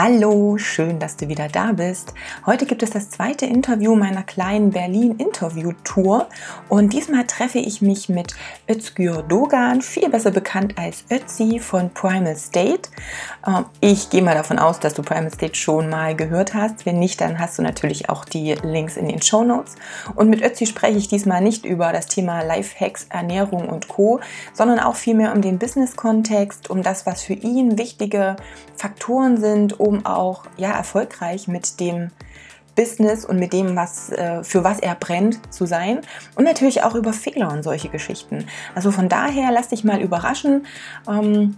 Hallo, schön, dass du wieder da bist. Heute gibt es das zweite Interview meiner kleinen Berlin-Interview-Tour und diesmal treffe ich mich mit Özgür Dogan, viel besser bekannt als Ötzi von Primal State. Ähm, ich gehe mal davon aus, dass du Primal State schon mal gehört hast. Wenn nicht, dann hast du natürlich auch die Links in den Show Notes. Und mit Ötzi spreche ich diesmal nicht über das Thema Lifehacks, Ernährung und Co., sondern auch vielmehr um den Business-Kontext, um das, was für ihn wichtige Faktoren sind, um auch ja, erfolgreich mit dem Business und mit dem, was, äh, für was er brennt, zu sein. Und natürlich auch über Fehler und solche Geschichten. Also von daher lass dich mal überraschen. Ähm,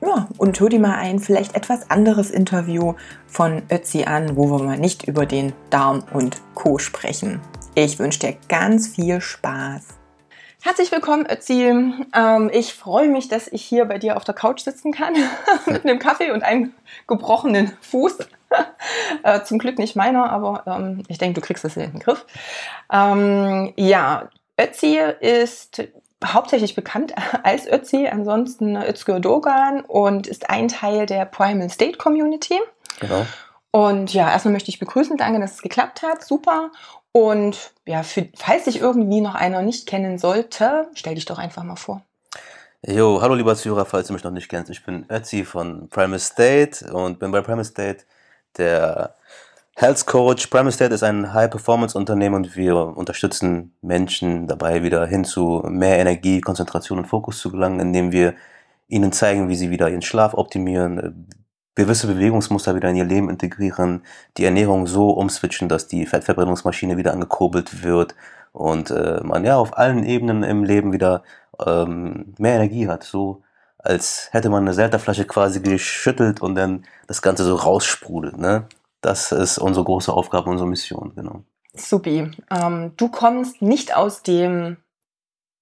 ja, und hör dir mal ein vielleicht etwas anderes Interview von Ötzi an, wo wir mal nicht über den Darm und Co. sprechen. Ich wünsche dir ganz viel Spaß. Herzlich willkommen, Ötzi. Ähm, ich freue mich, dass ich hier bei dir auf der Couch sitzen kann mit einem Kaffee und einem gebrochenen Fuß. äh, zum Glück nicht meiner, aber ähm, ich denke, du kriegst das in den Griff. Ähm, ja, Ötzi ist hauptsächlich bekannt als Ötzi, ansonsten Özgür Dogan und ist ein Teil der Primal State Community. Genau. Und ja, erstmal möchte ich begrüßen, danke, dass es geklappt hat, super. Und ja, für, falls sich irgendwie noch einer nicht kennen sollte, stell dich doch einfach mal vor. Jo, hallo lieber Zuhörer, falls du mich noch nicht kennst. Ich bin Ötzi von Primal State und bin bei Primal State der Health Coach. Primal State ist ein High-Performance-Unternehmen und wir unterstützen Menschen dabei, wieder hin zu mehr Energie, Konzentration und Fokus zu gelangen, indem wir ihnen zeigen, wie sie wieder ihren Schlaf optimieren, gewisse Bewegungsmuster wieder in ihr Leben integrieren, die Ernährung so umswitchen, dass die Fettverbrennungsmaschine wieder angekurbelt wird und äh, man ja auf allen Ebenen im Leben wieder ähm, mehr Energie hat. So als hätte man eine Selterflasche quasi geschüttelt und dann das Ganze so raussprudelt. Ne? Das ist unsere große Aufgabe, unsere Mission, genau. Supi. Ähm, du kommst nicht aus dem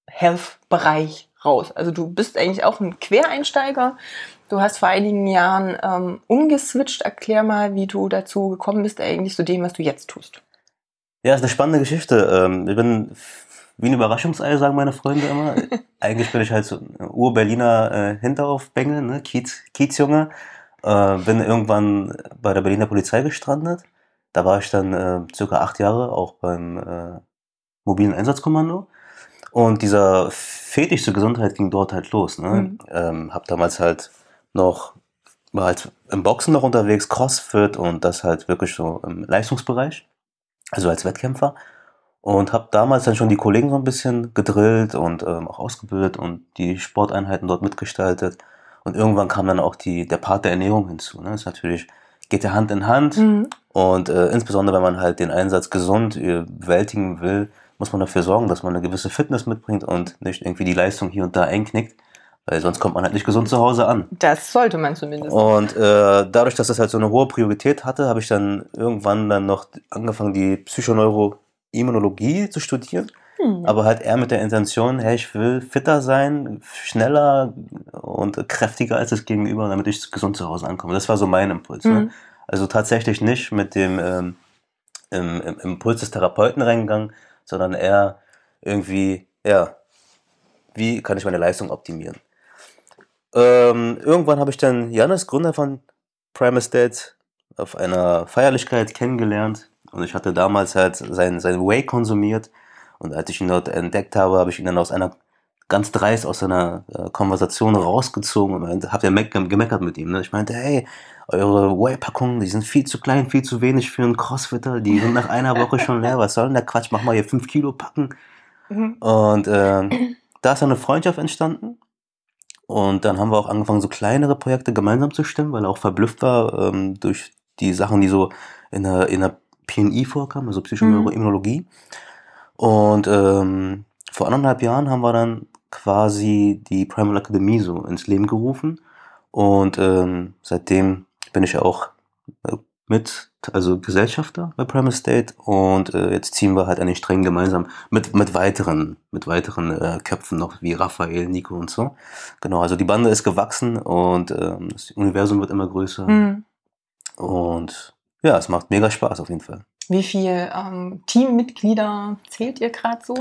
Health-Bereich raus. Also du bist eigentlich auch ein Quereinsteiger. Du hast vor einigen Jahren ähm, umgeswitcht. Erklär mal, wie du dazu gekommen bist, eigentlich zu dem, was du jetzt tust. Ja, ist eine spannende Geschichte. Ähm, ich bin wie ein Überraschungsei, sagen meine Freunde immer. eigentlich bin ich halt so ein Ur-Berliner äh, Hinteraufbengel, ne? Kiez, Kiezjunge. Äh, bin irgendwann bei der Berliner Polizei gestrandet. Da war ich dann äh, circa acht Jahre auch beim äh, mobilen Einsatzkommando. Und dieser Fetisch zur Gesundheit ging dort halt los. Ne? Mhm. Ähm, hab damals halt noch, war halt im Boxen noch unterwegs, Crossfit und das halt wirklich so im Leistungsbereich, also als Wettkämpfer. Und habe damals dann schon die Kollegen so ein bisschen gedrillt und ähm, auch ausgebildet und die Sporteinheiten dort mitgestaltet. Und irgendwann kam dann auch die, der Part der Ernährung hinzu. Ne? Das ist natürlich, geht ja Hand in Hand. Mhm. Und äh, insbesondere, wenn man halt den Einsatz gesund äh, bewältigen will, muss man dafür sorgen, dass man eine gewisse Fitness mitbringt und nicht irgendwie die Leistung hier und da einknickt. Weil sonst kommt man halt nicht gesund zu Hause an. Das sollte man zumindest. Und äh, dadurch, dass das halt so eine hohe Priorität hatte, habe ich dann irgendwann dann noch angefangen, die Psychoneuroimmunologie zu studieren. Hm. Aber halt eher mit der Intention, hey, ich will fitter sein, schneller und kräftiger als das Gegenüber, damit ich gesund zu Hause ankomme. Das war so mein Impuls. Ne? Hm. Ne? Also tatsächlich nicht mit dem ähm, im, im Impuls des Therapeuten reingegangen, sondern eher irgendwie, ja, wie kann ich meine Leistung optimieren? Ähm, irgendwann habe ich dann Janis, Gründer von Primus State, auf einer Feierlichkeit kennengelernt und ich hatte damals halt sein, sein Whey konsumiert und als ich ihn dort entdeckt habe, habe ich ihn dann aus einer ganz dreist aus einer äh, Konversation rausgezogen und habe ja gemeckert mit ihm. Ne? Ich meinte, hey, eure Whey-Packungen, die sind viel zu klein, viel zu wenig für einen Crossfitter, die sind nach einer Woche schon leer, was soll denn der Quatsch, mach mal hier 5 Kilo packen. Mhm. Und äh, da ist eine Freundschaft entstanden und dann haben wir auch angefangen, so kleinere Projekte gemeinsam zu stimmen, weil er auch verblüfft war ähm, durch die Sachen, die so in der, in der PNI vorkamen, also Psychoneuroimmunologie. Mhm. Und ähm, vor anderthalb Jahren haben wir dann quasi die Primal Akademie so ins Leben gerufen. Und ähm, seitdem bin ich ja auch äh, mit, also Gesellschafter bei Primal State und äh, jetzt ziehen wir halt an den Strängen gemeinsam mit, mit weiteren, mit weiteren äh, Köpfen noch, wie Raphael, Nico und so. Genau, also die Bande ist gewachsen und ähm, das Universum wird immer größer. Mhm. Und ja, es macht mega Spaß auf jeden Fall. Wie viele ähm, Teammitglieder zählt ihr gerade so?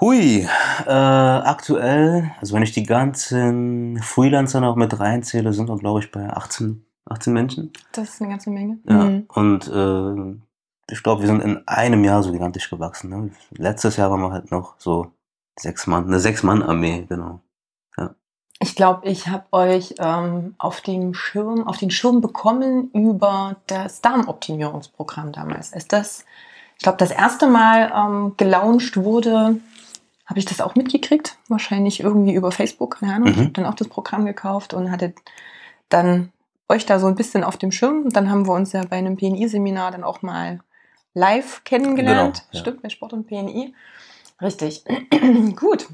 Hui, äh, aktuell, also wenn ich die ganzen Freelancer noch mit reinzähle, sind wir, glaube ich, bei 18, 18 Menschen. Das ist eine ganze Menge. Ja. Mhm. Und äh, ich glaube, wir sind in einem Jahr so gigantisch gewachsen. Ne? Letztes Jahr waren wir halt noch so sechs Mann, eine Sechs-Mann-Armee, genau. Ich glaube, ich habe euch ähm, auf den Schirm, auf den Schirm bekommen über das Darmoptimierungsprogramm damals. Ist das, ich glaube, das erste Mal ähm, gelauncht wurde, habe ich das auch mitgekriegt. Wahrscheinlich irgendwie über Facebook, keine Ahnung. Ich Mhm. habe dann auch das Programm gekauft und hatte dann euch da so ein bisschen auf dem Schirm. Und dann haben wir uns ja bei einem PNI-Seminar dann auch mal live kennengelernt. Genau, ja. Stimmt, bei Sport und PNI. Richtig. Gut.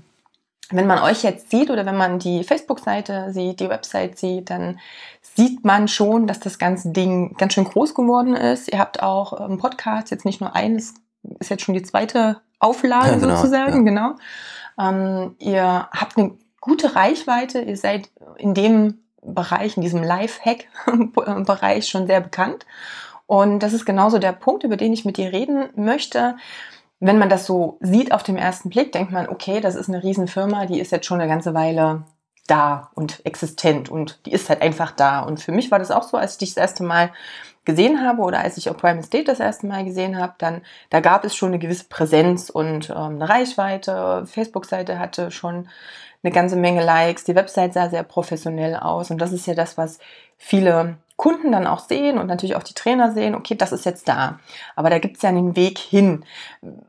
Wenn man euch jetzt sieht oder wenn man die Facebook-Seite sieht, die Website sieht, dann sieht man schon, dass das ganze Ding ganz schön groß geworden ist. Ihr habt auch einen Podcast, jetzt nicht nur eines, ist jetzt schon die zweite Auflage Ja, genau, sozusagen, genau. Ähm, ihr habt eine gute Reichweite, ihr seid in dem Bereich, in diesem Live-Hack-Bereich schon sehr bekannt. Und das ist genauso der Punkt, über den ich mit dir reden möchte. Wenn man das so sieht auf dem ersten Blick, denkt man, okay, das ist eine Riesenfirma, die ist jetzt schon eine ganze Weile da und existent und die ist halt einfach da. Und für mich war das auch so, als ich dich das erste Mal gesehen habe oder als ich auch Prime State das erste Mal gesehen habe, dann da gab es schon eine gewisse Präsenz und ähm, eine Reichweite. Facebook-Seite hatte schon eine ganze Menge Likes. Die Website sah sehr professionell aus und das ist ja das, was viele Kunden dann auch sehen und natürlich auch die Trainer sehen, okay, das ist jetzt da. Aber da gibt es ja einen Weg hin.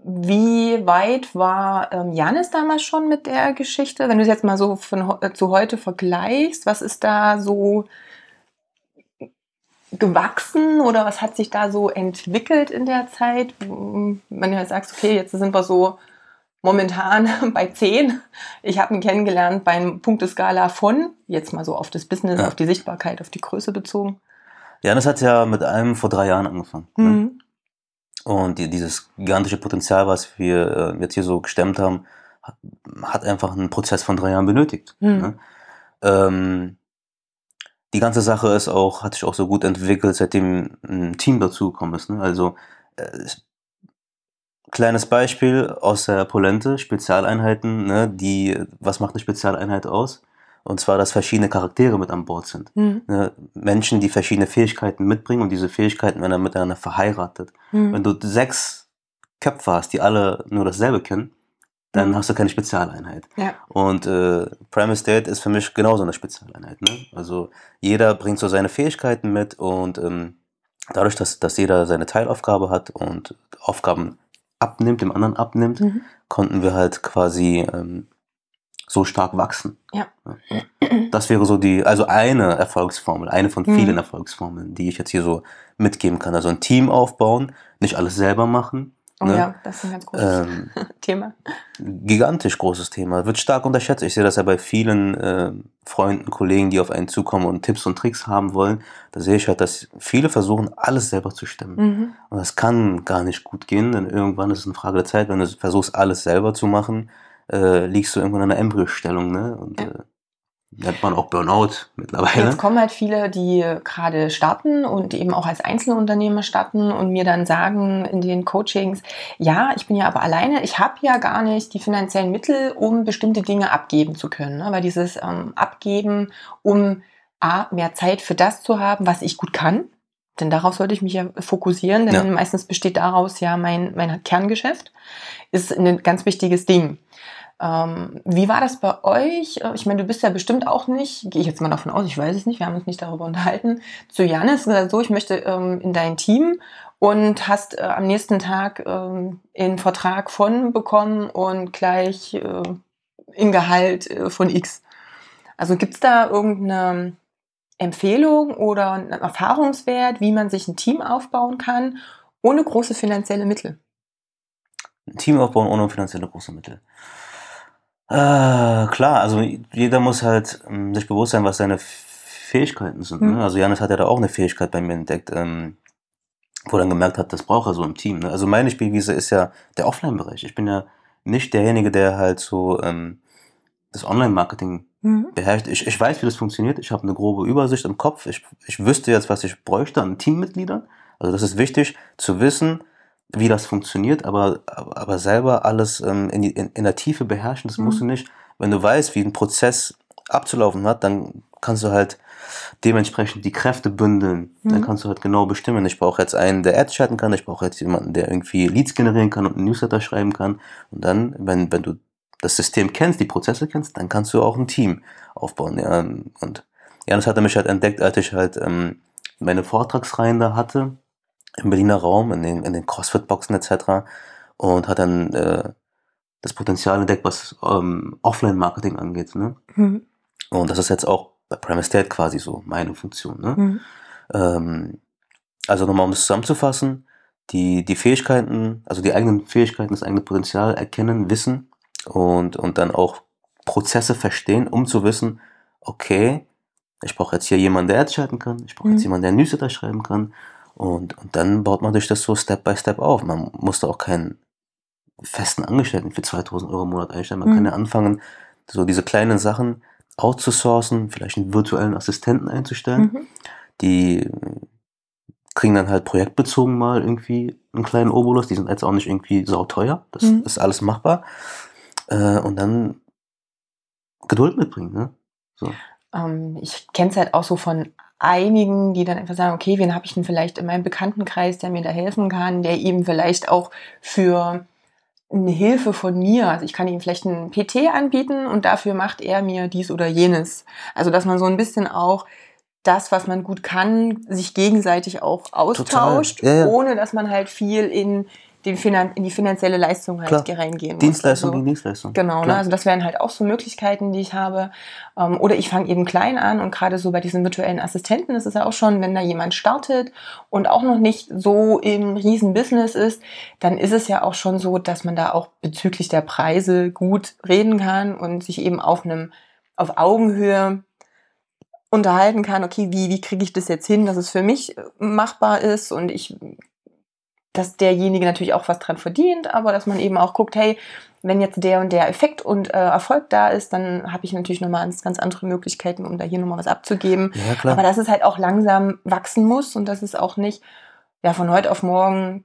Wie weit war ähm, Janis damals schon mit der Geschichte? Wenn du es jetzt mal so von, äh, zu heute vergleichst, was ist da so gewachsen oder was hat sich da so entwickelt in der Zeit? Wenn du jetzt sagst, okay, jetzt sind wir so momentan bei 10. Ich habe ihn kennengelernt bei einer Punkteskala von, jetzt mal so auf das Business, Ja. auf die Sichtbarkeit, auf die Größe bezogen. Ja, das hat ja mit einem vor drei Jahren angefangen. Ne? Mhm. Und die, dieses gigantische Potenzial, was wir äh, jetzt hier so gestemmt haben, hat, einfach einen Prozess von drei Jahren benötigt. Mhm. Ne? Ähm, die ganze Sache ist auch, hat sich auch so gut entwickelt, seitdem ein Team dazugekommen ist. Ne? Also äh, kleines Beispiel aus der Polente, Spezialeinheiten, ne? die, was macht eine Spezialeinheit aus? Und zwar, dass verschiedene Charaktere mit an Bord sind. Mhm. Ne? Menschen, die verschiedene Fähigkeiten mitbringen und diese Fähigkeiten werden dann miteinander verheiratet. Mhm. Wenn du sechs Köpfe hast, die alle nur dasselbe kennen, dann Mhm. hast du keine Spezialeinheit. Ja. Und äh, Primal State ist für mich genauso eine Spezialeinheit. Ne? Also jeder bringt so seine Fähigkeiten mit und ähm, dadurch, dass, dass jeder seine Teilaufgabe hat und Aufgaben abnimmt, dem anderen abnimmt, Mhm. konnten wir halt quasi ähm, so stark wachsen. Ja. Das wäre so die, also eine Erfolgsformel, eine von Mhm. vielen Erfolgsformeln, die ich jetzt hier so mitgeben kann. Also ein Team aufbauen, nicht alles selber machen. Oh ne? ja, das ist ein ganz großes Ähm, Thema. gigantisch großes Thema. Wird stark unterschätzt. Ich sehe das ja bei vielen äh, Freunden, Kollegen, die auf einen zukommen und Tipps und Tricks haben wollen. Da sehe ich halt, dass viele versuchen, alles selber zu stemmen. Mhm. Und das kann gar nicht gut gehen, denn irgendwann ist es eine Frage der Zeit, wenn du versuchst, alles selber zu machen, äh, liegst du irgendwann in einer Embryostellung, ne? Und Ja. äh, nennt man auch Burnout mittlerweile. Jetzt kommen halt viele, die gerade starten und eben auch als Einzelunternehmer starten und mir dann sagen in den Coachings, ja, ich bin ja aber alleine, ich habe ja gar nicht die finanziellen Mittel, um bestimmte Dinge abgeben zu können. Ne? Weil dieses ähm, Abgeben, um A, mehr Zeit für das zu haben, was ich gut kann, denn darauf sollte ich mich ja fokussieren, denn Ja. meistens besteht daraus ja mein, mein Kerngeschäft, ist ein ganz wichtiges Ding. Ähm, wie war das bei euch? Äh, Ich meine, du bist ja bestimmt auch nicht, gehe ich jetzt mal davon aus, ich weiß es nicht, wir haben uns nicht darüber unterhalten, zu Janis gesagt, so, ich möchte ähm, in dein Team und hast äh, am nächsten Tag ähm, einen Vertrag von bekommen und gleich äh, in Gehalt äh, von X. Also gibt es da irgendeine Empfehlung oder einen Erfahrungswert, wie man sich ein Team aufbauen kann, ohne große finanzielle Mittel? Ein Team aufbauen ohne finanzielle große Mittel. Äh, klar, also jeder muss halt ähm, sich bewusst sein, was seine Fähigkeiten sind. Ne? Mhm. Also Janis hat ja da auch eine Fähigkeit bei mir entdeckt, ähm, wo er dann gemerkt hat, das braucht er so im Team. Ne? Also meine Spielwiese ist ja der Offline-Bereich. Ich bin ja nicht derjenige, der halt so ähm, das Online-Marketing Mhm. beherrscht. Ich, ich weiß, wie das funktioniert. Ich habe eine grobe Übersicht im Kopf. Ich, ich wüsste jetzt, was ich bräuchte an Teammitgliedern. Also das ist wichtig zu wissen, wie das funktioniert, aber, aber selber alles ähm, in, die, in, in der Tiefe beherrschen, das musst du Mhm. nicht. Wenn du weißt, wie ein Prozess abzulaufen hat, dann kannst du halt dementsprechend die Kräfte bündeln. Dann Mhm. kannst du halt genau bestimmen. Ich brauche jetzt einen, der Ads schalten kann. Ich brauche jetzt jemanden, der irgendwie Leads generieren kann und einen Newsletter schreiben kann. Und dann, wenn, wenn du das System kennst, die Prozesse kennst, dann kannst du auch ein Team aufbauen. Ja. Und ja, das hat er mich halt entdeckt, als ich halt ähm, meine Vortragsreihen da hatte, im Berliner Raum, in den, in den CrossFit-Boxen etc. Und hat dann äh, das Potenzial entdeckt, was ähm, Offline-Marketing angeht. Ne? Mhm. Und das ist jetzt auch bei Prime Estate quasi so meine Funktion. Ne? Mhm. Ähm, also nochmal, um das zusammenzufassen, die, die Fähigkeiten, also die eigenen Fähigkeiten, das eigene Potenzial erkennen, wissen und, und dann auch Prozesse verstehen, um zu wissen, okay, ich brauche jetzt hier jemanden, der Ads schalten kann, ich brauche Mhm. jetzt jemanden, der Newsletter schreiben kann und, und dann baut man sich das so Step by Step auf. Man muss da auch keinen festen Angestellten für 2000 Euro im Monat einstellen. Man Mhm. kann ja anfangen, so diese kleinen Sachen outzusourcen, vielleicht einen virtuellen Assistenten einzustellen Mhm. die kriegen dann halt projektbezogen mal irgendwie einen kleinen Obolus. Die sind jetzt auch nicht irgendwie sauteuer. Das Mhm. ist alles machbar. Äh, und dann Geduld mitbringen, ne? So. Ähm, ich kenne es halt auch so von einigen, die dann einfach sagen, okay, wen habe ich denn vielleicht in meinem Bekanntenkreis, der mir da helfen kann, der eben vielleicht auch für eine Hilfe von mir, also ich kann ihm vielleicht einen PT anbieten und dafür macht er mir dies oder jenes. Also dass man so ein bisschen auch das, was man gut kann, sich gegenseitig auch austauscht, Ja, ja. ohne dass man halt viel in, den Finan in die finanzielle Leistung halt Klar. reingehen. Dienstleistung Also- gegen Dienstleistung. Genau, ne? Also das wären halt auch so Möglichkeiten, die ich habe. Ähm, oder ich fange eben klein an und gerade so bei diesen virtuellen Assistenten ist es ja auch schon, wenn da jemand startet und auch noch nicht so im riesen Business ist, dann ist es ja auch schon so, dass man da auch bezüglich der Preise gut reden kann und sich eben auf einem auf Augenhöhe unterhalten kann, okay, wie, wie kriege ich das jetzt hin, dass es für mich machbar ist und ich, dass derjenige natürlich auch was dran verdient, aber dass man eben auch guckt, hey, wenn jetzt der und der Effekt und äh, Erfolg da ist, dann habe ich natürlich nochmal ganz, ganz andere Möglichkeiten, um da hier nochmal was abzugeben. Ja, klar. Aber dass es halt auch langsam wachsen muss und dass es auch nicht ja, von heute auf morgen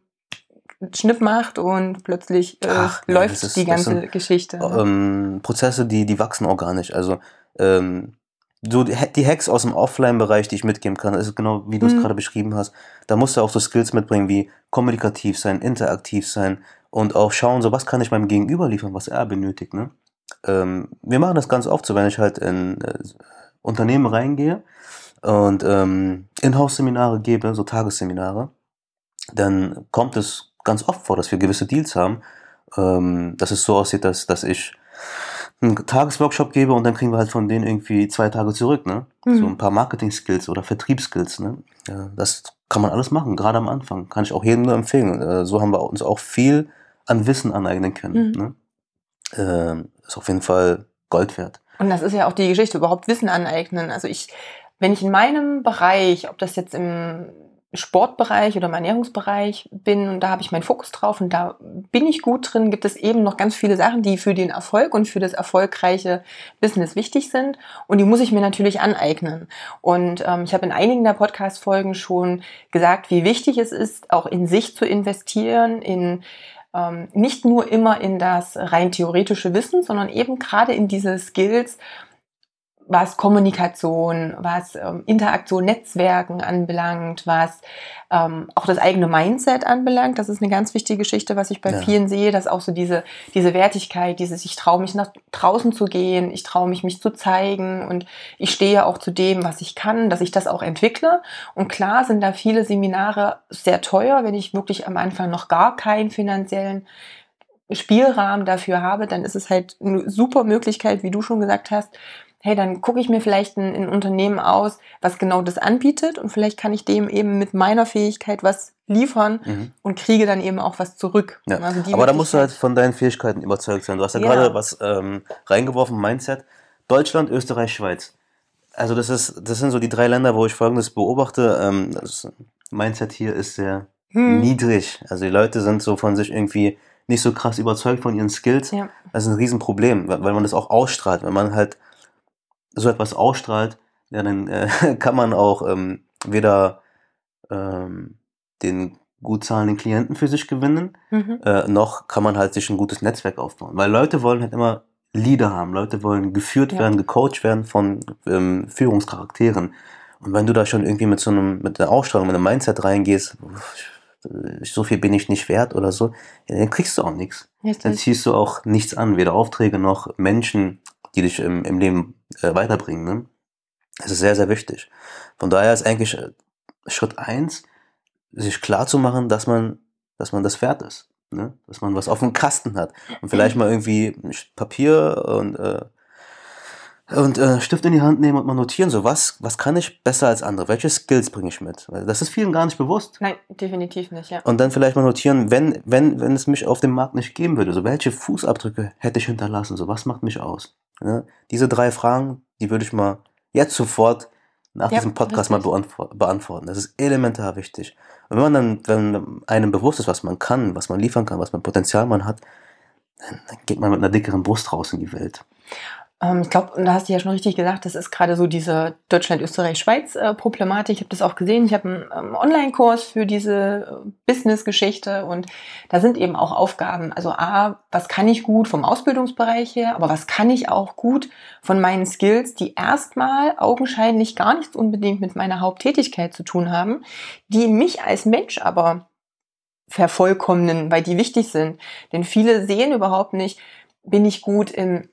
Schnipp macht und plötzlich äh, Ach, läuft das ist- die ganze sind, Geschichte. ne? ähm, Prozesse, die, die wachsen organisch. Also ähm, so die, die Hacks aus dem Offline-Bereich, die ich mitgeben kann, ist genau wie du es Mhm. gerade beschrieben hast. Da musst du auch so Skills mitbringen wie kommunikativ sein, interaktiv sein und auch schauen, so was kann ich meinem Gegenüber liefern, was er benötigt. Ne? Ähm, wir machen das ganz oft so, wenn ich halt in äh, Unternehmen reingehe und ähm, Inhouse-Seminare gebe, so Tagesseminare, dann kommt es ganz oft vor, dass wir gewisse Deals haben, ähm, dass es so aussieht, dass, dass ich einen Tagesworkshop gebe und dann kriegen wir halt von denen irgendwie zwei Tage zurück, ne? Mhm. So ein paar Marketing-Skills oder Vertriebsskills, ne? Ja, das kann man alles machen, gerade am Anfang. Kann ich auch jedem nur empfehlen. Äh, so haben wir uns auch viel an Wissen aneignen können. Mhm. Ne? Ähm, ist auf jeden Fall Gold wert. Und das ist ja auch die Geschichte, überhaupt Wissen aneignen. Also ich, wenn ich in meinem Bereich, ob das jetzt im Sportbereich oder im Ernährungsbereich bin und da habe ich meinen Fokus drauf und da bin ich gut drin, gibt es eben noch ganz viele Sachen, die für den Erfolg und für das erfolgreiche Business wichtig sind und die muss ich mir natürlich aneignen. Und ähm, ich habe in einigen der Podcast-Folgen schon gesagt, wie wichtig es ist, auch in sich zu investieren, in ähm, nicht nur immer in das rein theoretische Wissen, sondern eben gerade in diese Skills, was Kommunikation, was ähm, Interaktion, Netzwerken anbelangt, was ähm, auch das eigene Mindset anbelangt. Das ist eine ganz wichtige Geschichte, was ich bei Ja. vielen sehe, dass auch so diese, diese Wertigkeit, dieses, ich traue mich nach draußen zu gehen, ich traue mich, mich zu zeigen und ich stehe auch zu dem, was ich kann, dass ich das auch entwickle. Und klar sind da viele Seminare sehr teuer, wenn ich wirklich am Anfang noch gar keinen finanziellen Spielrahmen dafür habe, dann ist es halt eine super Möglichkeit, wie du schon gesagt hast. Hey, dann gucke ich mir vielleicht ein, ein Unternehmen aus, was genau das anbietet und vielleicht kann ich dem eben mit meiner Fähigkeit was liefern Mhm. und kriege dann eben auch was zurück. Ja. Also Aber da musst du halt von deinen Fähigkeiten überzeugt sein. Du hast ja, Ja. gerade was ähm, reingeworfen, Mindset. Deutschland, Österreich, Schweiz. Also das ist, das sind so die drei Länder, wo ich folgendes beobachte. Ähm, das Mindset hier ist sehr hm. niedrig. Also die Leute sind so von sich irgendwie nicht so krass überzeugt von ihren Skills. Ja. Das ist ein Riesenproblem, weil man das auch ausstrahlt. Wenn man halt so etwas ausstrahlt, ja, dann äh, kann man auch ähm, weder ähm, den gut zahlenden Klienten für sich gewinnen, mhm. äh, noch kann man halt sich ein gutes Netzwerk aufbauen. Weil Leute wollen halt immer Leader haben, Leute wollen geführt ja. werden, gecoacht werden von ähm, Führungscharakteren. Und wenn du da schon irgendwie mit so einem, mit einer Ausstrahlung, mit einem Mindset reingehst, so viel bin ich nicht wert oder so, ja, dann kriegst du auch nichts. Dann ziehst du auch nichts an, weder Aufträge noch Menschen, die dich im, im Leben äh, weiterbringen. Ne? Das ist sehr, sehr wichtig. Von daher ist eigentlich äh, Schritt eins, sich klar zu machen, dass man, dass man das wert ist. Ne? Dass man was auf dem Kasten hat. Und vielleicht mal irgendwie Papier und, äh, und äh, Stift in die Hand nehmen und mal notieren, so was, was kann ich besser als andere? Welche Skills bringe ich mit? Weil das ist vielen gar nicht bewusst. Nein, definitiv nicht, ja. Und dann vielleicht mal notieren, wenn, wenn, wenn es mich auf dem Markt nicht geben würde, so welche Fußabdrücke hätte ich hinterlassen? So was macht mich aus? Ne? Diese drei Fragen, die würde ich mal jetzt sofort nach ja, diesem Podcast richtig. mal beantworten. Das ist elementar wichtig. Und wenn man dann, wenn einem bewusst ist, was man kann, was man liefern kann, was man Potenzial man hat, dann geht man mit einer dickeren Brust raus in die Welt. Ähm, ich glaube, da hast du ja schon richtig gesagt, das ist gerade so diese Deutschland, Österreich, Schweiz-Problematik. ich habe das auch gesehen. Ich habe einen ähm, Online-Kurs für diese äh, Business-Geschichte und da sind eben auch Aufgaben. Also A, was kann ich gut vom Ausbildungsbereich her, aber was kann ich auch gut von meinen Skills, die erstmal augenscheinlich gar nichts unbedingt mit meiner Haupttätigkeit zu tun haben, die mich als Mensch aber vervollkommnen, weil die wichtig sind. Denn viele sehen überhaupt nicht, bin ich gut im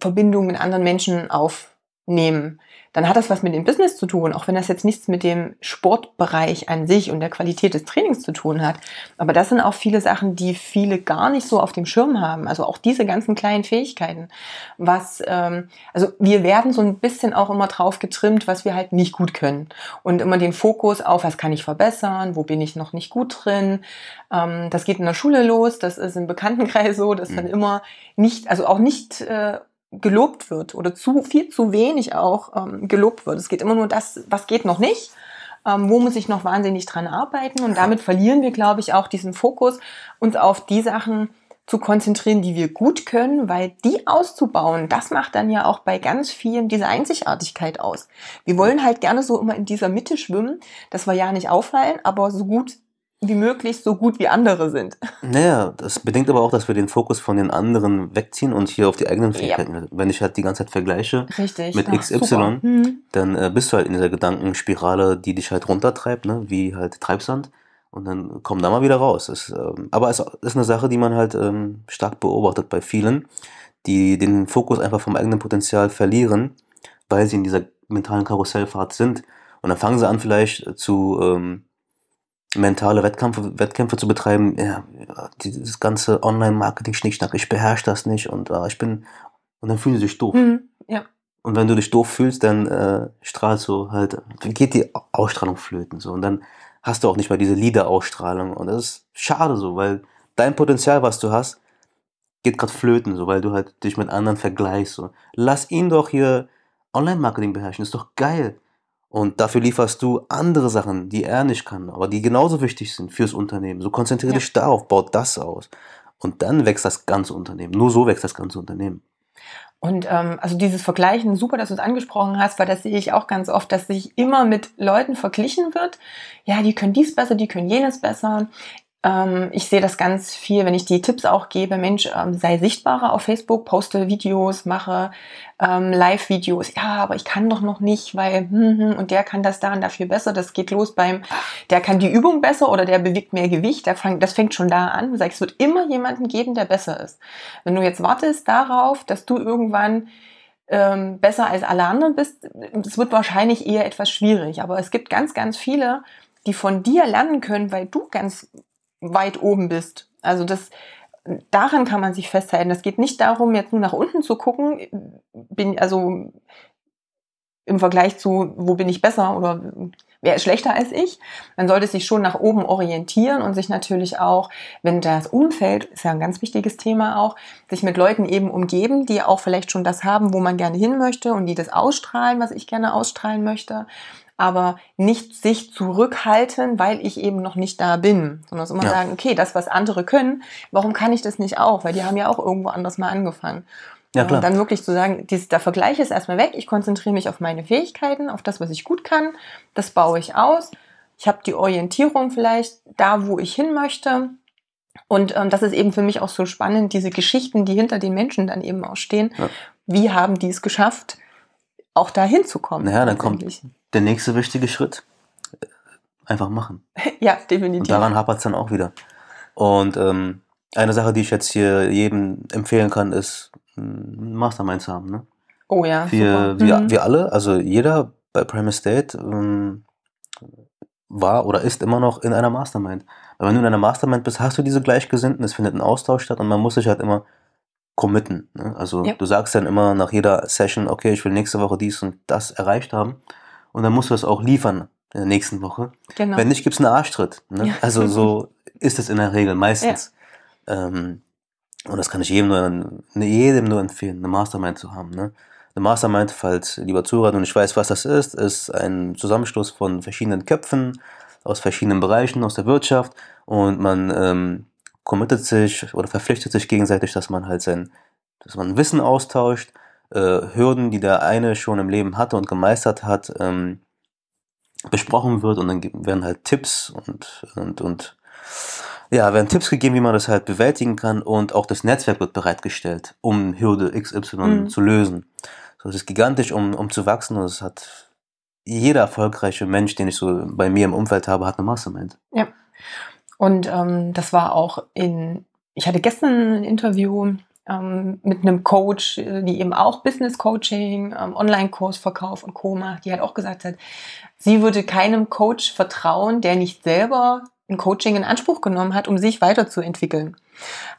Verbindung mit anderen Menschen aufnehmen, dann hat das was mit dem Business zu tun, auch wenn das jetzt nichts mit dem Sportbereich an sich und der Qualität des Trainings zu tun hat. Aber das sind auch viele Sachen, die viele gar nicht so auf dem Schirm haben. Also auch diese ganzen kleinen Fähigkeiten. Was, ähm, also wir werden so ein bisschen auch immer drauf getrimmt, was wir halt nicht gut können. Und immer den Fokus auf, was kann ich verbessern, wo bin ich noch nicht gut drin. Ähm, das geht in der Schule los, das ist im Bekanntenkreis so, dass dann mhm. immer nicht, also auch nicht äh, gelobt wird oder zu viel zu wenig auch ähm, gelobt wird. Es geht immer nur das, was geht noch nicht, ähm, wo muss ich noch wahnsinnig dran arbeiten und damit verlieren wir, glaube ich, auch diesen Fokus, uns auf die Sachen zu konzentrieren, die wir gut können, weil die auszubauen, das macht dann ja auch bei ganz vielen diese Einzigartigkeit aus. Wir wollen halt gerne so immer in dieser Mitte schwimmen, dass wir ja nicht auffallen, aber so gut wie möglich so gut wie andere sind. Naja, das bedingt aber auch, dass wir den Fokus von den anderen wegziehen und hier auf die eigenen Fähigkeiten. Ja. Wenn ich halt die ganze Zeit vergleiche Richtig. mit XY, mhm. dann äh, bist du halt in dieser Gedankenspirale, die dich halt runtertreibt, ne? wie halt Treibsand. Und dann komm da mal wieder raus. Das, ähm, aber es ist eine Sache, die man halt ähm, stark beobachtet bei vielen, die den Fokus einfach vom eigenen Potenzial verlieren, weil sie in dieser mentalen Karussellfahrt sind. Und dann fangen sie an vielleicht zu... Ähm, mentale Wettkämpfe, Wettkämpfe zu betreiben, ja, dieses ganze Online-Marketing-Schnickschnack, ich beherrsche das nicht und äh, ich bin, und dann fühlen sie sich doof. Mhm, ja. Und wenn du dich doof fühlst, dann äh, strahlst du halt, geht die Ausstrahlung flöten so und dann hast du auch nicht mal diese Leader-Ausstrahlung und das ist schade so, weil dein Potenzial, was du hast, geht gerade flöten so, weil du halt dich mit anderen vergleichst so. Lass ihn doch hier Online-Marketing beherrschen, ist doch geil. Und dafür lieferst du andere Sachen, die er nicht kann, aber die genauso wichtig sind fürs Unternehmen. So konzentriere ja. dich darauf, baut das aus. Und dann wächst das ganze Unternehmen. Nur so wächst das ganze Unternehmen. Und ähm, also dieses Vergleichen, super, dass du es angesprochen hast, weil das sehe ich auch ganz oft, dass sich immer mit Leuten verglichen wird. Ja, die können dies besser, die können jenes besser. Ähm, ich sehe das ganz viel, wenn ich die Tipps auch gebe, Mensch, ähm, sei sichtbarer auf Facebook, poste Videos, mache ähm, Live-Videos. Ja, aber ich kann doch noch nicht, weil hm, hm, und der kann das da und dafür besser. Das geht los beim, der kann die Übung besser oder der bewegt mehr Gewicht. Der fang, das fängt schon da an. Sag, es wird immer jemanden geben, der besser ist. Wenn du jetzt wartest darauf, dass du irgendwann besser als alle anderen bist, es wird wahrscheinlich eher etwas schwierig. Aber es gibt ganz, ganz viele, die von dir lernen können, weil du ganz weit oben bist. Also das, daran kann man sich festhalten. Es geht nicht darum, jetzt nur nach unten zu gucken. Bin, also im Vergleich zu, wo bin ich besser oder wer ist schlechter als ich. Man sollte sich schon nach oben orientieren und sich natürlich auch, wenn das Umfeld, ist ja ein ganz wichtiges Thema auch, sich mit Leuten eben umgeben, die auch vielleicht schon das haben, wo man gerne hin möchte und die das ausstrahlen, was ich gerne ausstrahlen möchte. Aber nicht sich zurückhalten, weil ich eben noch nicht da bin, sondern immer ja. sagen, okay, das, was andere können, warum kann ich das nicht auch? Weil die haben ja auch irgendwo anders mal angefangen. Ja, klar. Und dann wirklich zu sagen, dies, der Vergleich ist erstmal weg, ich konzentriere mich auf meine Fähigkeiten, auf das, was ich gut kann, das baue ich aus. Ich habe die Orientierung vielleicht da, wo ich hin möchte. Und ähm, das ist eben für mich auch so spannend, diese Geschichten, die hinter den Menschen dann eben auch stehen. Ja. Wie haben die es geschafft, auch da hinzukommen? Naja, dann kommt der nächste wichtige Schritt. Einfach machen. ja, definitiv. Und daran hapert es dann auch wieder. Und ähm, eine Sache, die ich jetzt hier jedem empfehlen kann, ist, ein Mastermind zu haben. Ne? Oh ja. Wir, wir, mhm. wir alle, also jeder bei Prime Estate ähm, war oder ist immer noch in einer Mastermind. Weil wenn du in einer Mastermind bist, hast du diese Gleichgesinnten, es findet ein Austausch statt und man muss sich halt immer committen. Ne? Also ja. du sagst dann immer nach jeder Session, okay, ich will nächste Woche dies und das erreicht haben. Und dann musst du es auch liefern in der nächsten Woche. Genau. Wenn nicht, gibt es einen Arschtritt. Ne? Ja. Also so ist es in der Regel meistens. Ja. Ähm, und das kann ich jedem nur, jedem nur empfehlen, eine Mastermind zu haben. Ne? Eine Mastermind, falls lieber Zuhörer und ich weiß, was das ist, ist ein Zusammenschluss von verschiedenen Köpfen aus verschiedenen Bereichen aus der Wirtschaft und man ähm, committet sich oder verpflichtet sich gegenseitig, dass man halt sein, dass man Wissen austauscht, Hürden, die der eine schon im Leben hatte und gemeistert hat, ähm, besprochen wird und dann werden halt Tipps und, und, und ja, werden Tipps gegeben, wie man das halt bewältigen kann und auch das Netzwerk wird bereitgestellt, um Hürde XY mhm. zu lösen. So, das ist gigantisch, um, um zu wachsen und es hat jeder erfolgreiche Mensch, den ich so bei mir im Umfeld habe, hat eine Mastermind. Ja. Und ähm, das war auch in, ich hatte gestern ein Interview ähm, mit einem Coach, äh, die eben auch Business Coaching, ähm, Online-Kurs, Verkauf und Co. macht, die halt auch gesagt hat, sie würde keinem Coach vertrauen, der nicht selber ein Coaching in Anspruch genommen hat, um sich weiterzuentwickeln.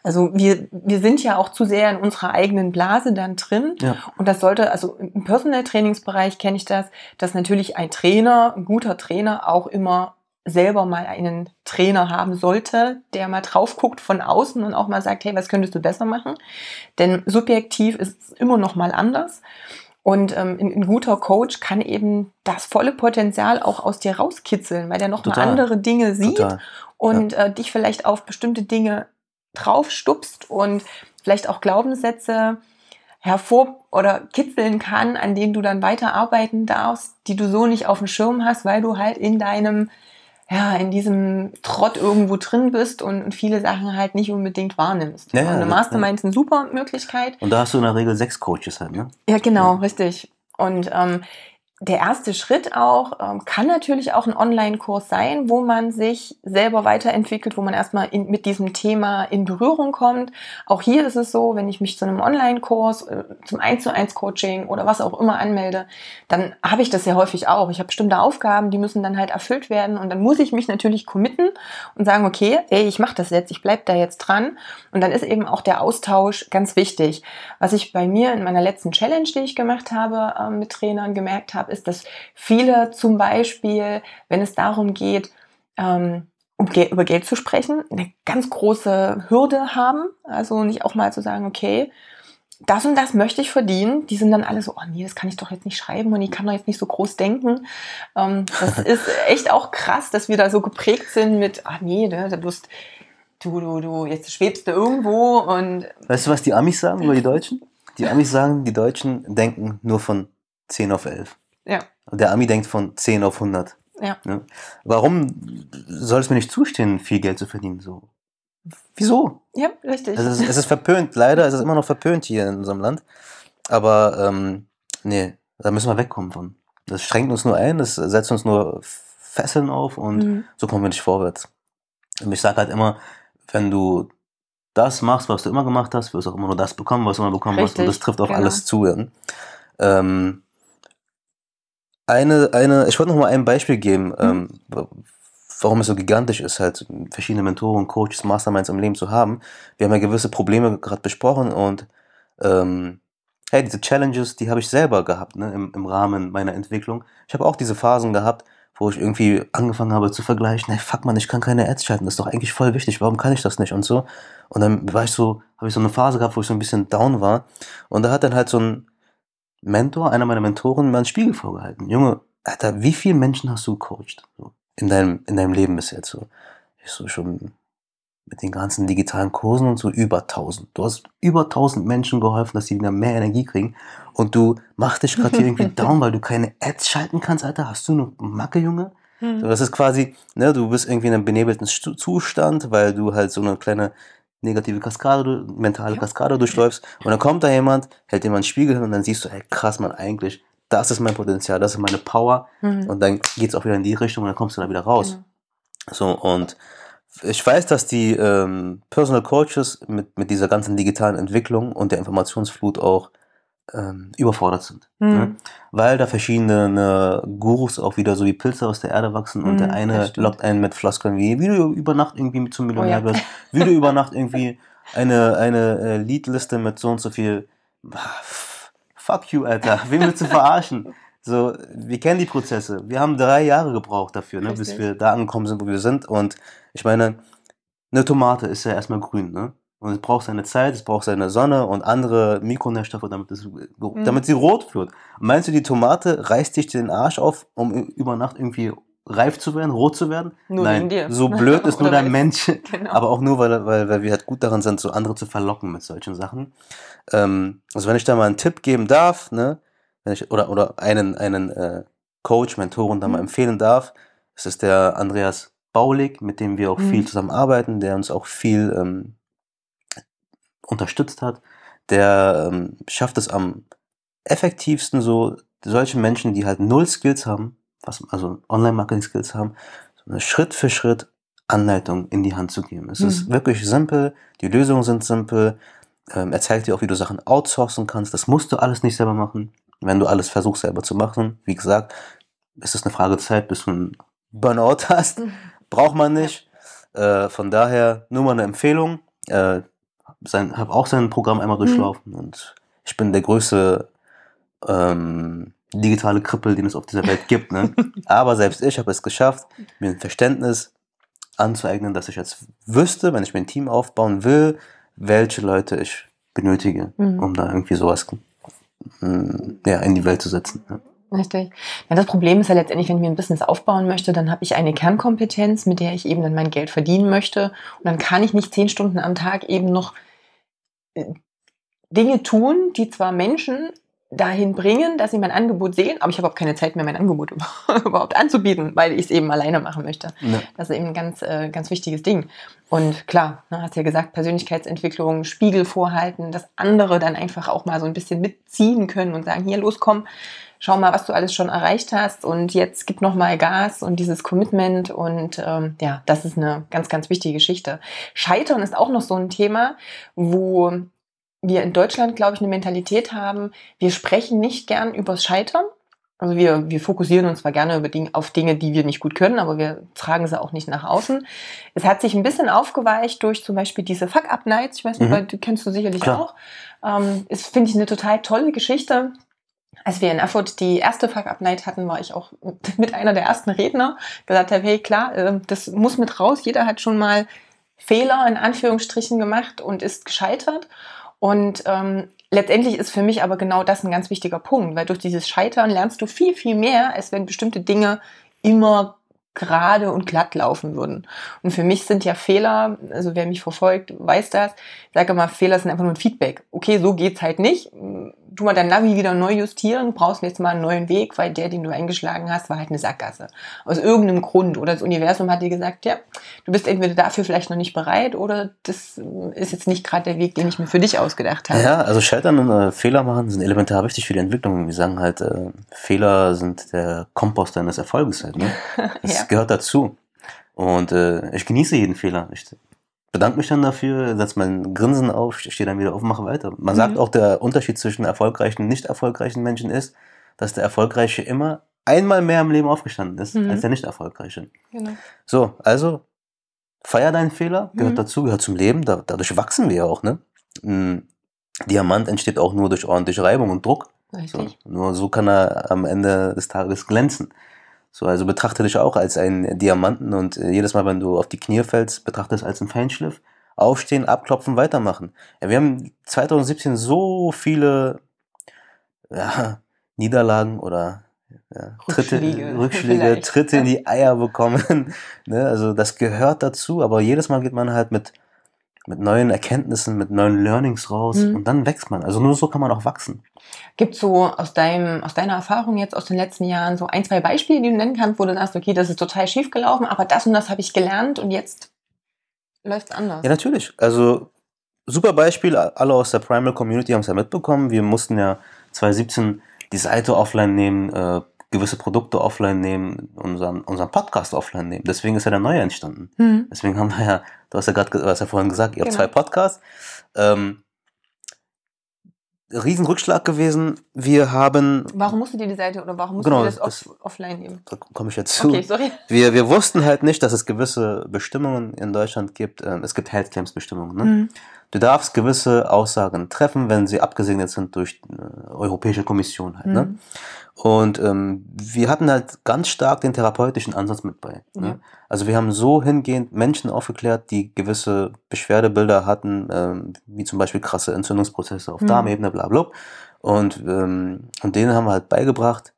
Also wir, wir sind ja auch zu sehr in unserer eigenen Blase dann drin. Ja. Und das sollte, also im Personal Trainingsbereich kenne ich das, dass natürlich ein Trainer, ein guter Trainer auch immer selber mal einen Trainer haben sollte, der mal drauf guckt von außen und auch mal sagt, hey, was könntest du besser machen? Denn subjektiv ist es immer noch mal anders. Und ähm, ein, ein, guter Coach kann eben das volle Potenzial auch aus dir rauskitzeln, weil der noch Total. mal andere Dinge sieht Total. und ja. äh, dich vielleicht auf bestimmte Dinge draufstupst und vielleicht auch Glaubenssätze hervor oder kitzeln kann, an denen du dann weiterarbeiten darfst, die du so nicht auf dem Schirm hast, weil du halt in deinem ja, in diesem Trott irgendwo drin bist und, und viele Sachen halt nicht unbedingt wahrnimmst. Ja, ja, eine Mastermind ist eine super Möglichkeit. Und da hast du in der Regel sechs Coaches halt, ne? Ja, genau, richtig. Und ähm, der erste Schritt auch ähm, kann natürlich auch ein Online-Kurs sein, wo man sich selber weiterentwickelt, wo man erstmal in, mit diesem Thema in Berührung kommt. Auch hier ist es so, wenn ich mich zu einem Online-Kurs, äh, zum 1 zu 1 Coaching oder was auch immer anmelde, dann habe ich das ja häufig auch. Ich habe bestimmte Aufgaben, die müssen dann halt erfüllt werden und dann muss ich mich natürlich committen und sagen, okay, ey, ich mache das jetzt, ich bleib da jetzt dran. Und dann ist eben auch der Austausch ganz wichtig. Was ich bei mir in meiner letzten Challenge, die ich gemacht habe, äh, mit Trainern gemerkt habe, ist, dass viele zum Beispiel, wenn es darum geht, ähm, um über Geld zu sprechen, eine ganz große Hürde haben. Also nicht auch mal zu sagen, okay, das und das möchte ich verdienen. Die sind dann alle so, oh nee, das kann ich doch jetzt nicht schreiben und ich kann doch jetzt nicht so groß denken. Ähm, das ist echt auch krass, dass wir da so geprägt sind mit, ach nee, ne, du bist, du, du, du, jetzt schwebst du irgendwo und. Weißt du, was die Amis sagen über die Deutschen? Die Amis sagen, die Deutschen denken nur von 10 auf 11. Ja. Und der Ami denkt von 10 auf 100. Ja. Ne? Warum soll es mir nicht zustehen, viel Geld zu verdienen? So. Wieso? Ja, richtig. Also es, ist, es ist verpönt, leider ist es immer noch verpönt hier in unserem Land. Aber ähm, nee, da müssen wir wegkommen von. Das strengt uns nur ein, das setzt uns nur Fesseln auf und mhm. so kommen wir nicht vorwärts. Und ich sage halt immer, wenn du das machst, was du immer gemacht hast, wirst du auch immer nur das bekommen, was du immer bekommen Richtig, hast. Und das trifft auf genau. alles zu. Ja. Ähm, eine, eine, ich wollte noch mal ein Beispiel geben, ähm, warum es so gigantisch ist, halt verschiedene Mentoren, Coaches, Masterminds im Leben zu haben. Wir haben ja gewisse Probleme gerade besprochen und ähm, hey, diese Challenges, die habe ich selber gehabt, ne, im, im Rahmen meiner Entwicklung. Ich habe auch diese Phasen gehabt, wo ich irgendwie angefangen habe zu vergleichen, hey, fuck man, ich kann keine Ads schalten, das ist doch eigentlich voll wichtig, warum kann ich das nicht und so. Und dann war ich so, habe ich so eine Phase gehabt, wo ich so ein bisschen down war. Und da hat dann halt so ein Mentor, einer meiner Mentoren, mir einen Spiegel vorgehalten. Junge, Alter, wie viele Menschen hast du gecoacht? So, in deinem, in deinem Leben bis jetzt so. Ich so schon mit den ganzen digitalen Kursen und so über 1000. Du hast über 1000 Menschen geholfen, dass sie wieder mehr Energie kriegen. Und du machst dich gerade hier irgendwie down, weil du keine Ads schalten kannst, Alter. Hast du eine Macke, Junge? Mhm. So, das ist quasi, ne, du bist irgendwie in einem benebelten Zustand, weil du halt so eine kleine negative Kaskade, mentale Kaskade durchläufst. Und dann kommt da jemand, hält dir mal einen Spiegel hin und dann siehst du, ey, krass, man, eigentlich, das ist mein Potenzial, das ist meine Power. Mhm. Und dann geht's auch wieder in die Richtung und dann kommst du da wieder raus. Genau. So, und ich weiß, dass die ähm, Personal Coaches mit, mit dieser ganzen digitalen Entwicklung und der Informationsflut auch ähm, überfordert sind. Mhm. Ne? Weil da verschiedene ne, Gurus auch wieder so wie Pilze aus der Erde wachsen und mhm, der eine lockt einen mit Floskeln wie, wie du über Nacht irgendwie zum Millionär oh, ja. wirst, wie du über Nacht irgendwie eine, eine äh, Leadliste mit so und so viel. Fuck you, Alter. Wen willst du verarschen? So, wir kennen die Prozesse. Wir haben drei Jahre gebraucht dafür, ne, bis wir da angekommen sind, wo wir sind. Und ich meine, eine Tomate ist ja erstmal grün, ne? Und es braucht seine Zeit, es braucht seine Sonne und andere Mikronährstoffe, damit, es, mhm. damit sie rot wird. Meinst du, die Tomate reißt dich den Arsch auf, um über Nacht irgendwie reif zu werden, rot zu werden? Nur Nein, dir. so blöd ist nur der Mensch. Genau. Aber auch nur, weil, weil, weil wir halt gut daran sind, so andere zu verlocken mit solchen Sachen. Ähm, also wenn ich da mal einen Tipp geben darf, ne, wenn ich, oder, oder einen, einen äh, Coach, Mentoren da mhm. mal empfehlen darf, das ist der Andreas Baulig, mit dem wir auch mhm. viel zusammenarbeiten, der uns auch viel ähm, unterstützt hat. Der ähm, schafft es am effektivsten so, solche Menschen, die halt null Skills haben, was, also Online-Marketing-Skills haben, so eine Schritt für Schritt Anleitung in die Hand zu geben. Es mhm. ist wirklich simpel, die Lösungen sind simpel, ähm, er zeigt dir auch, wie du Sachen outsourcen kannst. Das musst du alles nicht selber machen. Wenn du alles versuchst selber zu machen, wie gesagt, ist es eine Frage Zeit, bis du einen Burnout hast. Mhm. Braucht man nicht. Äh, von daher nur mal eine Empfehlung. Äh, sein, habe auch sein Programm einmal mhm. durchlaufen mhm. und ich bin der größte ähm, digitale Krippel, den es auf dieser Welt gibt. Ne? Aber selbst ich habe es geschafft, mir ein Verständnis anzueignen, dass ich jetzt wüsste, wenn ich mein Team aufbauen will, welche Leute ich benötige, mhm. um da irgendwie sowas mm, ja, in die Welt zu setzen. Ja. Richtig. Ja, das Problem ist ja letztendlich, wenn ich mir ein Business aufbauen möchte, dann habe ich eine Kernkompetenz, mit der ich eben dann mein Geld verdienen möchte. Und dann kann ich nicht zehn Stunden am Tag eben noch Dinge tun, die zwar Menschen dahin bringen, dass sie mein Angebot sehen, aber ich habe auch keine Zeit mehr, mein Angebot überhaupt anzubieten, weil ich es eben alleine machen möchte. Ja. Das ist eben ein ganz, äh, ganz wichtiges Ding. Und klar, ne, hast ja gesagt, Persönlichkeitsentwicklung, Spiegel vorhalten, dass andere dann einfach auch mal so ein bisschen mitziehen können und sagen, hier, los, komm, schau mal, was du alles schon erreicht hast und jetzt gib noch mal Gas und dieses Commitment und ähm, ja, das ist eine ganz, ganz wichtige Geschichte. Scheitern ist auch noch so ein Thema, wo wir in Deutschland, glaube ich, eine Mentalität haben, wir sprechen nicht gern übers Scheitern. Also wir, wir fokussieren uns zwar gerne über Dinge, auf Dinge, die wir nicht gut können, aber wir tragen sie auch nicht nach außen. Es hat sich ein bisschen aufgeweicht durch zum Beispiel diese Fuck-Up-Nights. Ich weiß nicht, mhm. die kennst du sicherlich Klar. auch. Ähm, ist, finde ich, eine total tolle Geschichte. Als wir in Erfurt die erste Fuck-Up-Night hatten, war ich auch mit einer der ersten Redner, gesagt habe, hey klar, ähm, das muss mit raus. Jeder hat schon mal Fehler in Anführungsstrichen gemacht und ist gescheitert. Und ähm, letztendlich ist für mich aber genau das ein ganz wichtiger Punkt, weil durch dieses Scheitern lernst du viel, viel mehr, als wenn bestimmte Dinge immer gerade und glatt laufen würden. Und für mich sind ja Fehler, also wer mich verfolgt, weiß das, ich sage immer, Fehler sind einfach nur ein Feedback. Okay, so geht's halt nicht du mal dein Navi wieder neu justieren, brauchst jetzt mal einen neuen Weg, weil der, den du eingeschlagen hast, war halt eine Sackgasse. Aus irgendeinem Grund. Oder das Universum hat dir gesagt, ja, du bist entweder dafür vielleicht noch nicht bereit oder das ist jetzt nicht gerade der Weg, den ich mir für dich ausgedacht habe. Ja, also Scheitern und äh, Fehler machen sind elementar wichtig für die Entwicklung. Wir sagen halt, äh, Fehler sind der Kompost deines Erfolges halt. Ne? Das ja. gehört dazu. Und äh, ich genieße jeden Fehler. Ich bedanke mich dann dafür, setze mein Grinsen auf, stehe dann wieder auf und mache weiter. Man mhm. sagt auch, der Unterschied zwischen erfolgreichen und nicht erfolgreichen Menschen ist, dass der Erfolgreiche immer einmal mehr im Leben aufgestanden ist, mhm. als der nicht erfolgreiche. Genau. So, also feier deinen Fehler, gehört mhm. dazu, gehört zum Leben, da, dadurch wachsen wir ja auch, ne? Hm, Diamant entsteht auch nur durch ordentliche Reibung und Druck. Richtig. So, nur so kann er am Ende des Tages glänzen. So, also betrachte dich auch als einen Diamanten und äh, jedes Mal, wenn du auf die Knie fällst, betrachte es als einen Feinschliff. Aufstehen, abklopfen, weitermachen. Ja, wir haben 2017 so viele ja, Niederlagen oder ja, Tritte, Rückschläge, Rückschläge vielleicht. Tritte in die Eier bekommen. ne? Also das gehört dazu, aber jedes Mal geht man halt mit, mit neuen Erkenntnissen, mit neuen Learnings raus Mhm. und dann wächst man. Also nur so kann man auch wachsen. Gibt so aus deinem, aus deiner Erfahrung jetzt aus den letzten Jahren so ein, zwei Beispiele, die du nennen kannst, wo du sagst, okay, das ist total schief gelaufen, aber das und das habe ich gelernt und jetzt läuft's anders. Ja, natürlich. Also super Beispiel, alle aus der Primal Community haben es ja mitbekommen. Wir mussten ja 2017 die Seite offline nehmen, äh, gewisse Produkte offline nehmen, unseren, unseren Podcast offline nehmen. Deswegen ist ja der neue entstanden. Hm. Deswegen haben wir ja, du hast ja gerade, du hast ja vorhin gesagt, ihr habt Genau. zwei Podcasts. Ähm, Riesenrückschlag gewesen. Wir haben, Warum musst du dir die Seite oder warum musst Genau, du das off das- offline nehmen? da komme ich jetzt zu. Okay, sorry. Wir, wir wussten halt nicht, dass es gewisse Bestimmungen in Deutschland gibt. Ähm, Es gibt Health Claims Bestimmungen. Ne? Hm. Du darfst gewisse Aussagen treffen, wenn sie abgesegnet sind durch äh, Europäische Kommission halt. Ne? Hm. Und ähm, wir hatten halt ganz stark den therapeutischen Ansatz mit bei. Ja. Ne? Also wir haben so hingehend Menschen aufgeklärt, die gewisse Beschwerdebilder hatten, ähm, wie zum Beispiel krasse Entzündungsprozesse auf Mhm. Darmebene, bla bla. Und, ähm, und denen haben wir halt beigebracht,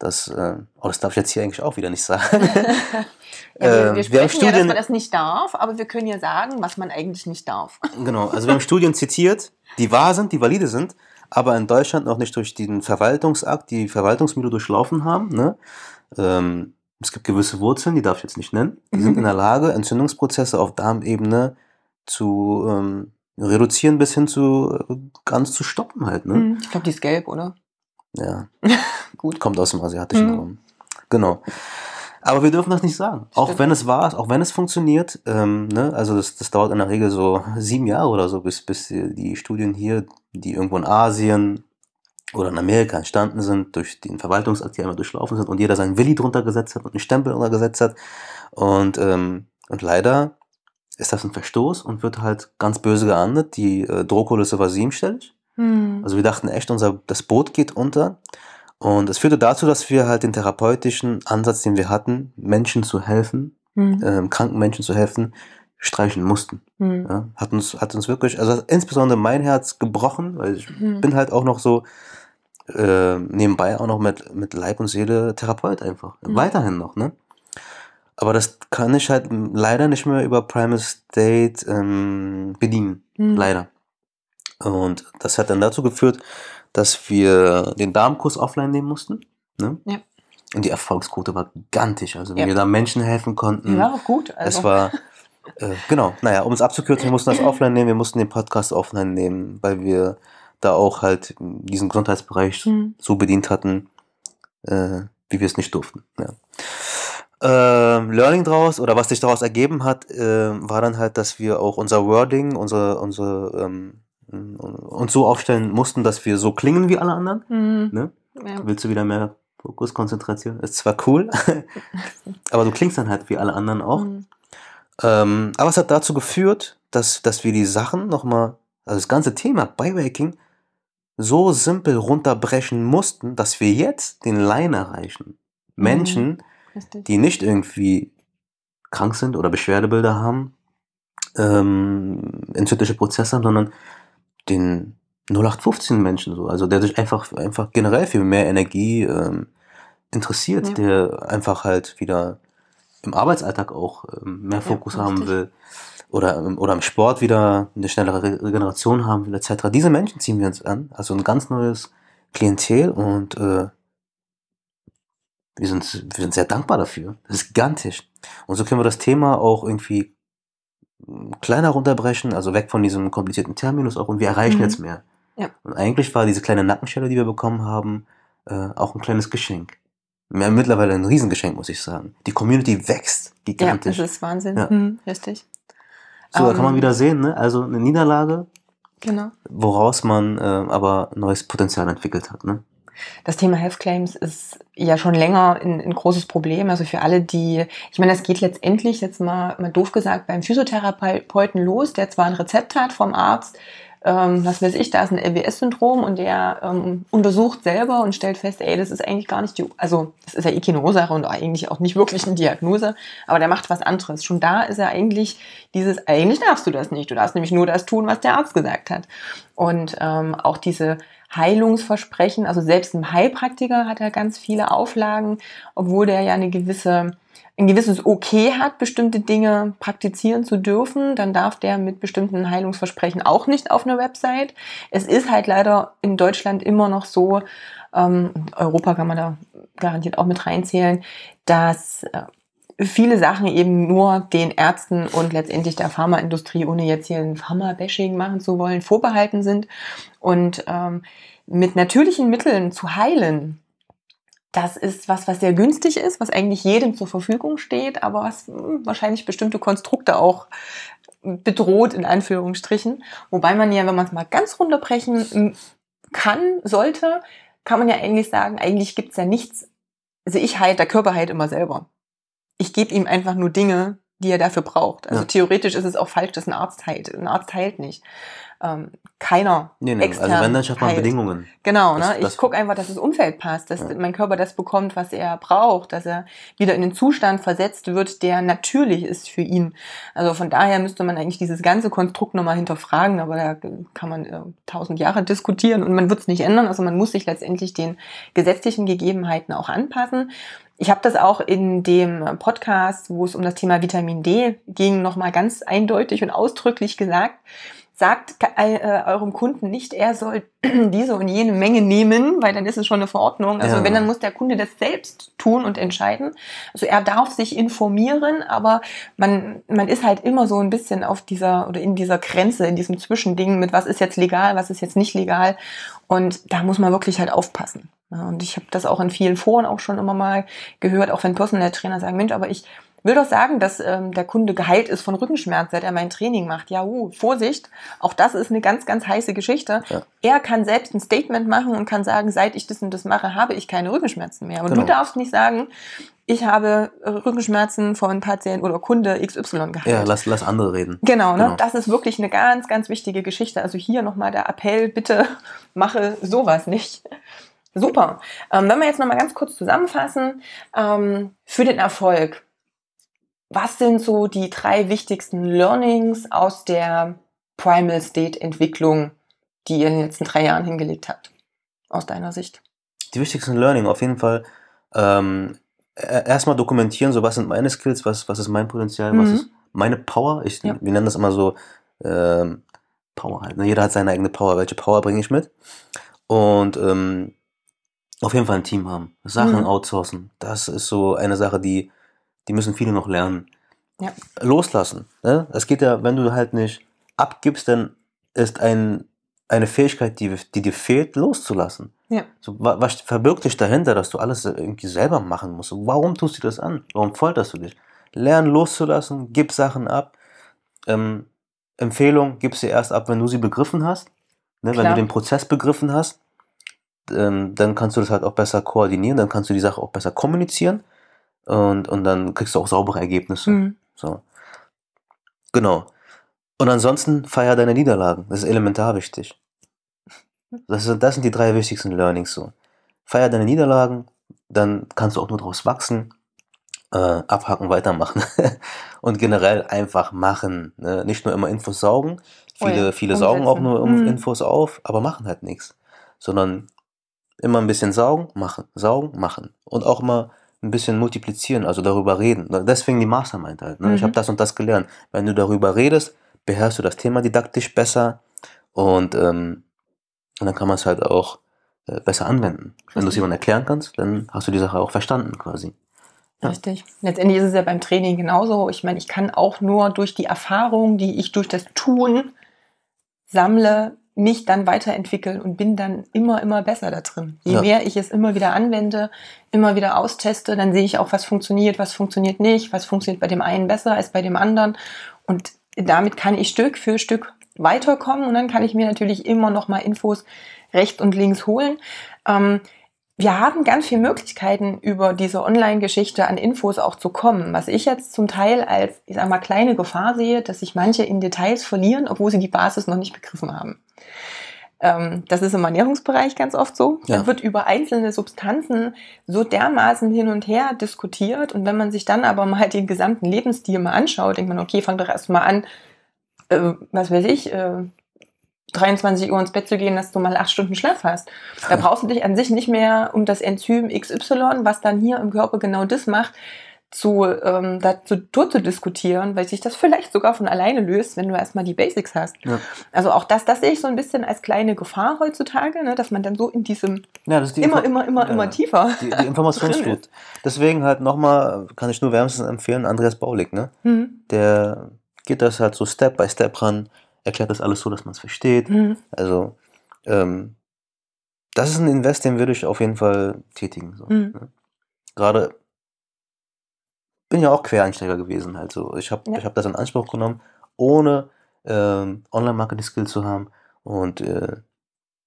dass, äh, oh, das darf ich jetzt hier eigentlich auch wieder nicht sagen. Ja, wir, Ähm, wir wir haben sprechen ja, dass Studien- man das nicht darf, aber wir können ja sagen, was man eigentlich nicht darf. Genau, also wir haben Studien zitiert, die wahr sind, die valide sind, aber in Deutschland noch nicht durch den Verwaltungsakt, die Verwaltungsmühle durchlaufen haben. Ne? Ähm, es gibt gewisse Wurzeln, die darf ich jetzt nicht nennen, die sind in der Lage, Entzündungsprozesse auf Darmebene zu ähm, reduzieren bis hin zu äh, ganz zu stoppen halt. Ne? Hm. Ich glaube, die ist gelb, oder? Ja, Gut. kommt aus dem asiatischen Mhm. Raum. Genau. Aber wir dürfen das nicht sagen. Auch Stimmt. wenn es wahr ist, auch wenn es funktioniert. Ähm, ne? Also das, das dauert in der Regel so sieben Jahre oder so, bis, bis die die Studien hier, die irgendwo in Asien oder in Amerika entstanden sind, durch den Verwaltungsakt, die einmal durchlaufen sind und jeder seinen Willi drunter gesetzt hat und einen Stempel drunter gesetzt hat. Und, ähm, und leider ist das ein Verstoß und wird halt ganz böse geahndet. Die äh, Drohkulisse war siebenstellig. Hm. Also wir dachten echt, unser, das Boot geht unter. Und es führte dazu, dass wir halt den therapeutischen Ansatz, den wir hatten, Menschen zu helfen, Hm. ähm, kranken Menschen zu helfen, streichen mussten. Hm. Ja? Hat, uns, hat uns wirklich, also insbesondere mein Herz gebrochen, weil ich Hm. bin halt auch noch so äh, nebenbei auch noch mit, mit Leib und Seele Therapeut einfach. Mhm. Weiterhin noch, ne? Aber das kann ich halt leider nicht mehr über Primal State ähm, bedienen. Hm. Leider. Und das hat dann dazu geführt, dass wir den Darmkurs offline nehmen mussten. Ne? Ja. Und die Erfolgsquote war gigantisch. Also wenn Ja. wir da Menschen helfen konnten, auch gut. Also. es war, äh, genau, naja, um es abzukürzen, wir mussten das offline nehmen, wir mussten den Podcast offline nehmen, weil wir da auch halt diesen Gesundheitsbereich Hm. so bedient hatten, äh, wie wir es nicht durften. Ja. Ähm, Learning daraus oder was sich daraus ergeben hat, äh, war dann halt, dass wir auch unser Wording, unsere, unsere, ähm, uns so aufstellen mussten, dass wir so klingen wie alle anderen. Hm. Ne? Ja. Willst du wieder mehr Fokus, Konzentration? Ist zwar cool, aber du klingst dann halt wie alle anderen auch. Hm. Ähm, aber es hat dazu geführt, dass, dass wir die Sachen nochmal, also das ganze Thema Biohacking, so simpel runterbrechen mussten, dass wir jetzt den Line erreichen. Menschen, Richtig. die nicht irgendwie krank sind oder Beschwerdebilder haben, ähm, entzündliche Prozesse haben, sondern den 0815 Menschen so, also der sich einfach, einfach generell für mehr Energie ähm, interessiert, Ja. der einfach halt wieder im Arbeitsalltag auch ähm, mehr Ja, Fokus haben richtig. will oder, im- oder im Sport wieder eine schnellere Re- Regeneration haben will, etc. Diese Menschen ziehen wir uns an, also ein ganz neues Klientel und äh, wir sind, wir sind sehr dankbar dafür. Das ist gigantisch. Und so können wir das Thema auch irgendwie kleiner runterbrechen, also weg von diesem komplizierten Terminus auch und wir erreichen Mhm. jetzt mehr. Ja. Und eigentlich war diese kleine Nackenstelle, die wir bekommen haben, äh, auch ein kleines Geschenk. Mehr, mittlerweile ein Riesengeschenk, muss ich sagen. Die Community wächst Ja, gigantisch. das ist Wahnsinn. Ja. Hm. Richtig. so, da kann man Ähm, wieder sehen, ne? also eine Niederlage, Genau. woraus man äh, aber neues Potenzial entwickelt hat. Ne? Das Thema Health Claims ist ja schon länger ein, ein großes Problem. Also für alle, die, ich meine, das geht letztendlich, jetzt mal, mal doof gesagt, beim Physiotherapeuten los, der zwar ein Rezept hat vom Arzt, ähm, was weiß ich, da ist ein LWS-Syndrom und der ähm, untersucht selber und stellt fest, ey, das ist eigentlich gar nicht die, also das ist ja eh und eigentlich auch nicht wirklich eine Diagnose, aber der macht was anderes. Schon da ist er eigentlich dieses, eigentlich darfst du das nicht, du darfst nämlich nur das tun, was der Arzt gesagt hat. Und ähm, auch diese Heilungsversprechen, also selbst ein Heilpraktiker hat er ganz viele Auflagen, obwohl der ja eine gewisse ein gewisses Okay hat, bestimmte Dinge praktizieren zu dürfen, dann darf der mit bestimmten Heilungsversprechen auch nicht auf einer Website. Es ist halt leider in Deutschland immer noch so, ähm, Europa kann man da garantiert auch mit reinzählen, dass äh, viele Sachen eben nur den Ärzten und letztendlich der Pharmaindustrie, ohne jetzt hier ein Pharma-Bashing machen zu wollen, vorbehalten sind. Und ähm, mit natürlichen Mitteln zu heilen, das ist was, was sehr günstig ist, was eigentlich jedem zur Verfügung steht, aber was hm, wahrscheinlich bestimmte Konstrukte auch bedroht, in Anführungsstrichen. Wobei man ja, wenn man es mal ganz runterbrechen hm, kann, sollte, kann man ja eigentlich sagen, eigentlich gibt's ja nichts. Also ich heile, der Körper heilt immer selber. Ich gebe ihm einfach nur Dinge, die er dafür braucht. Also ja. theoretisch ist es auch falsch, dass ein Arzt heilt. Ein Arzt heilt nicht ähm, keiner nee, nee. extern Also wenn, dann schafft man heilt. Bedingungen. Genau, ne? ich gucke einfach, dass das Umfeld passt, dass ja. mein Körper das bekommt, was er braucht, dass er wieder in den Zustand versetzt wird, der natürlich ist für ihn. Also von daher müsste man eigentlich dieses ganze Konstrukt nochmal hinterfragen, aber da kann man äh, tausend Jahre diskutieren und man wird es nicht ändern. Also man muss sich letztendlich den gesetzlichen Gegebenheiten auch anpassen. Ich habe das auch in dem Podcast, wo es um das Thema Vitamin D ging, nochmal ganz eindeutig und ausdrücklich gesagt sagt äh, eurem Kunden nicht, er soll diese und jene Menge nehmen, weil dann ist es schon eine Verordnung. Also ja. wenn, dann muss der Kunde das selbst tun und entscheiden. Also er darf sich informieren, aber man, man ist halt immer so ein bisschen auf dieser oder in dieser Grenze, in diesem Zwischending mit was ist jetzt legal, was ist jetzt nicht legal. Und da muss man wirklich halt aufpassen. und ich habe das auch in vielen Foren auch schon immer mal gehört, auch wenn Personal Trainer sagen, Mensch, aber ich will doch sagen, dass ähm, der Kunde geheilt ist von Rückenschmerz, seit er mein Training macht. Ja, uh, Vorsicht, auch das ist eine ganz, ganz heiße Geschichte. Ja. Er kann selbst ein Statement machen und kann sagen, seit ich das und das mache, habe ich keine Rückenschmerzen mehr. Aber genau. du darfst nicht sagen, ich habe äh, Rückenschmerzen von Patient oder Kunde XY geheilt. Ja, lass, lass andere reden. Genau, ne? Genau. das ist wirklich eine ganz, ganz wichtige Geschichte. Also hier nochmal der Appell, bitte mache sowas nicht. Super. Ähm, wenn wir jetzt nochmal ganz kurz zusammenfassen, ähm, für den Erfolg was sind so die drei wichtigsten Learnings aus der Primal State Entwicklung, die ihr in den letzten drei Jahren hingelegt habt, aus deiner Sicht? Die wichtigsten Learning auf jeden Fall ähm, e-, erstmal dokumentieren, so was sind meine Skills, was, was ist mein Potenzial, mhm. was ist meine Power. Ich, ja. Wir nennen das immer so ähm, Power halt. Ne? Jeder hat seine eigene Power. Welche Power bringe ich mit? Und ähm, auf jeden Fall ein Team haben. Sachen mhm. outsourcen. Das ist so eine Sache, die die müssen viele noch lernen. Ja. Loslassen. Ne? Es geht ja, wenn du halt nicht abgibst, dann ist ein, eine Fähigkeit, die, die dir fehlt, loszulassen. Ja. So, was, was verbirgt dich dahinter, dass du alles irgendwie selber machen musst? Warum tust du das an? Warum folterst du dich? Lern loszulassen, gib Sachen ab. Ähm, Empfehlung, gib sie erst ab, wenn du sie begriffen hast. Ne? Wenn du den Prozess begriffen hast, ähm, dann kannst du das halt auch besser koordinieren, dann kannst du die Sache auch besser kommunizieren und, und dann kriegst du auch saubere Ergebnisse. Mhm. So. Genau. Und ansonsten feier deine Niederlagen. Das ist elementar wichtig. Das, ist, das sind die drei wichtigsten Learnings so. Feier deine Niederlagen, dann kannst du auch nur daraus wachsen. Äh, abhaken, weitermachen. und generell einfach machen. Ne? Nicht nur immer Infos saugen. Viele, oh ja, viele saugen auch nur mhm. Infos auf, aber machen halt nichts. Sondern immer ein bisschen saugen, machen, saugen, machen. Und auch mal ein bisschen multiplizieren, also darüber reden. Deswegen die Mastermind halt. Ne? Mhm. Ich habe das und das gelernt. Wenn du darüber redest, beherrschst du das Thema didaktisch besser und, ähm, und dann kann man es halt auch äh, besser anwenden. Wenn du es jemandem erklären kannst, dann hast du die Sache auch verstanden quasi. Ja. Richtig. Letztendlich ist es ja beim Training genauso. Ich meine, ich kann auch nur durch die Erfahrung, die ich durch das Tun sammle, mich dann weiterentwickeln und bin dann immer, immer besser da drin. Je ja. mehr ich es immer wieder anwende, immer wieder austeste, dann sehe ich auch, was funktioniert, was funktioniert nicht, was funktioniert bei dem einen besser als bei dem anderen. Und damit kann ich Stück für Stück weiterkommen und dann kann ich mir natürlich immer noch mal Infos rechts und links holen. Ähm, wir haben ganz viele Möglichkeiten, über diese Online-Geschichte an Infos auch zu kommen. Was ich jetzt zum Teil als, ich sag mal, kleine Gefahr sehe, dass sich manche in Details verlieren, obwohl sie die Basis noch nicht begriffen haben. Ähm, das ist im Ernährungsbereich ganz oft so. Ja. Da wird über einzelne Substanzen so dermaßen hin und her diskutiert. Und wenn man sich dann aber mal den gesamten Lebensstil mal anschaut, denkt man, okay, fang doch erst mal an, äh, was weiß ich, äh, 23 Uhr ins Bett zu gehen, dass du mal acht Stunden Schlaf hast. Da brauchst du dich an sich nicht mehr um das Enzym XY, was dann hier im Körper genau das macht, zu, ähm, dazu zu diskutieren, weil sich das vielleicht sogar von alleine löst, wenn du erstmal die Basics hast. Ja. Also auch das, das sehe ich so ein bisschen als kleine Gefahr heutzutage, ne, dass man dann so in diesem ja, die immer, immer, immer, ja, immer tiefer. Die, die Informationsflut. Deswegen halt nochmal, kann ich nur wärmstens empfehlen, Andreas Baulig, ne? Mhm. Der geht das halt so Step by Step ran erklärt das alles so, dass man es versteht. Mhm. Also, ähm, das ist ein Invest, den würde ich auf jeden Fall tätigen. So, mhm. ne? Gerade bin ja auch Quereinsteiger gewesen. Also ich habe ja. ich hab das in Anspruch genommen, ohne ähm, Online-Marketing-Skill zu haben. Und äh,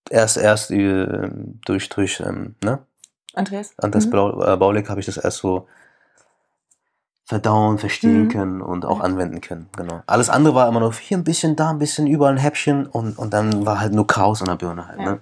erst erst äh, durch, durch ähm, ne? Andreas, Andreas mhm. Baulig habe ich das erst so verdauen, verstehen mhm. können und auch anwenden können. Genau. Alles andere war immer noch hier ein bisschen, da ein bisschen, überall ein Häppchen und, und dann war halt nur Chaos an der Birne halt. Ja. Ne?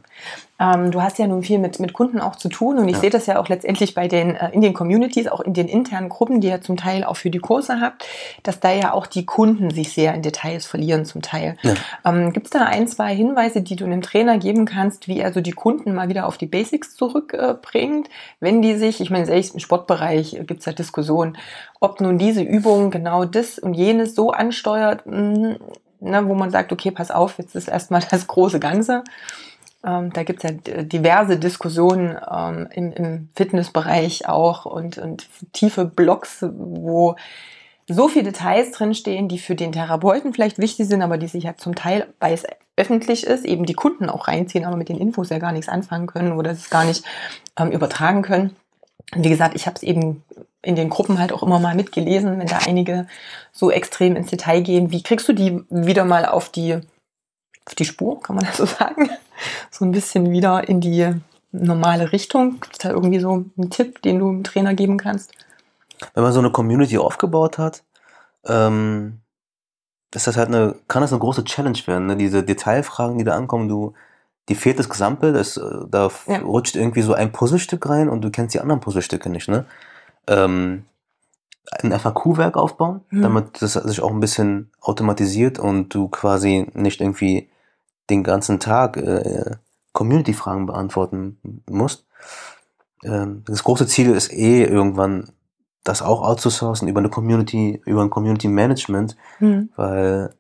Ähm, du hast ja nun viel mit, mit Kunden auch zu tun und ich ja. sehe das ja auch letztendlich bei den, äh, in den Communities, auch in den internen Gruppen, die ihr zum Teil auch für die Kurse habt, dass da ja auch die Kunden sich sehr in Details verlieren zum Teil. Ja. Ähm, Gibt es da ein, zwei Hinweise, die du einem Trainer geben kannst, wie er so die Kunden mal wieder auf die Basics zurückbringt, äh, wenn die sich, ich meine, selbst im Sportbereich gibt es ja Diskussionen, ob nun diese Übung genau das und jenes so ansteuert, mh, mm, ne, wo man sagt, okay, pass auf, jetzt ist erstmal das große Ganze. Ähm, da gibt es ja diverse Diskussionen ähm, im, im, Fitnessbereich auch und, und tiefe Blogs, wo so viele Details drinstehen, die für den Therapeuten vielleicht wichtig sind, aber die sich ja zum Teil, weil es öffentlich ist, eben die Kunden auch reinziehen, aber mit den Infos ja gar nichts anfangen können oder es gar nicht ähm, übertragen können. Und wie gesagt, ich habe es eben in den Gruppen halt auch immer mal mitgelesen, wenn da einige so extrem ins Detail gehen. Wie kriegst du die wieder mal auf die, auf die Spur, kann man das so sagen? so ein bisschen wieder in die normale Richtung? Gibt es da irgendwie so einen Tipp, den du dem Trainer geben kannst? Wenn man so eine Community aufgebaut hat, ähm, ist das halt eine, kann das eine große Challenge werden. Ne? Diese Detailfragen, die da ankommen, du, die fehlt das Gesamtbild, das, äh, da ja. rutscht irgendwie so ein Puzzlestück rein und du kennst die anderen Puzzlestücke nicht. Ne? Ähm, ein FAQ-Werk aufbauen, mhm. damit das sich auch ein bisschen automatisiert und du quasi nicht irgendwie den ganzen Tag äh, Community-Fragen beantworten musst. Ähm, das große Ziel ist eh irgendwann das auch outzusourcen über eine Community, über ein Community Management, mhm. weil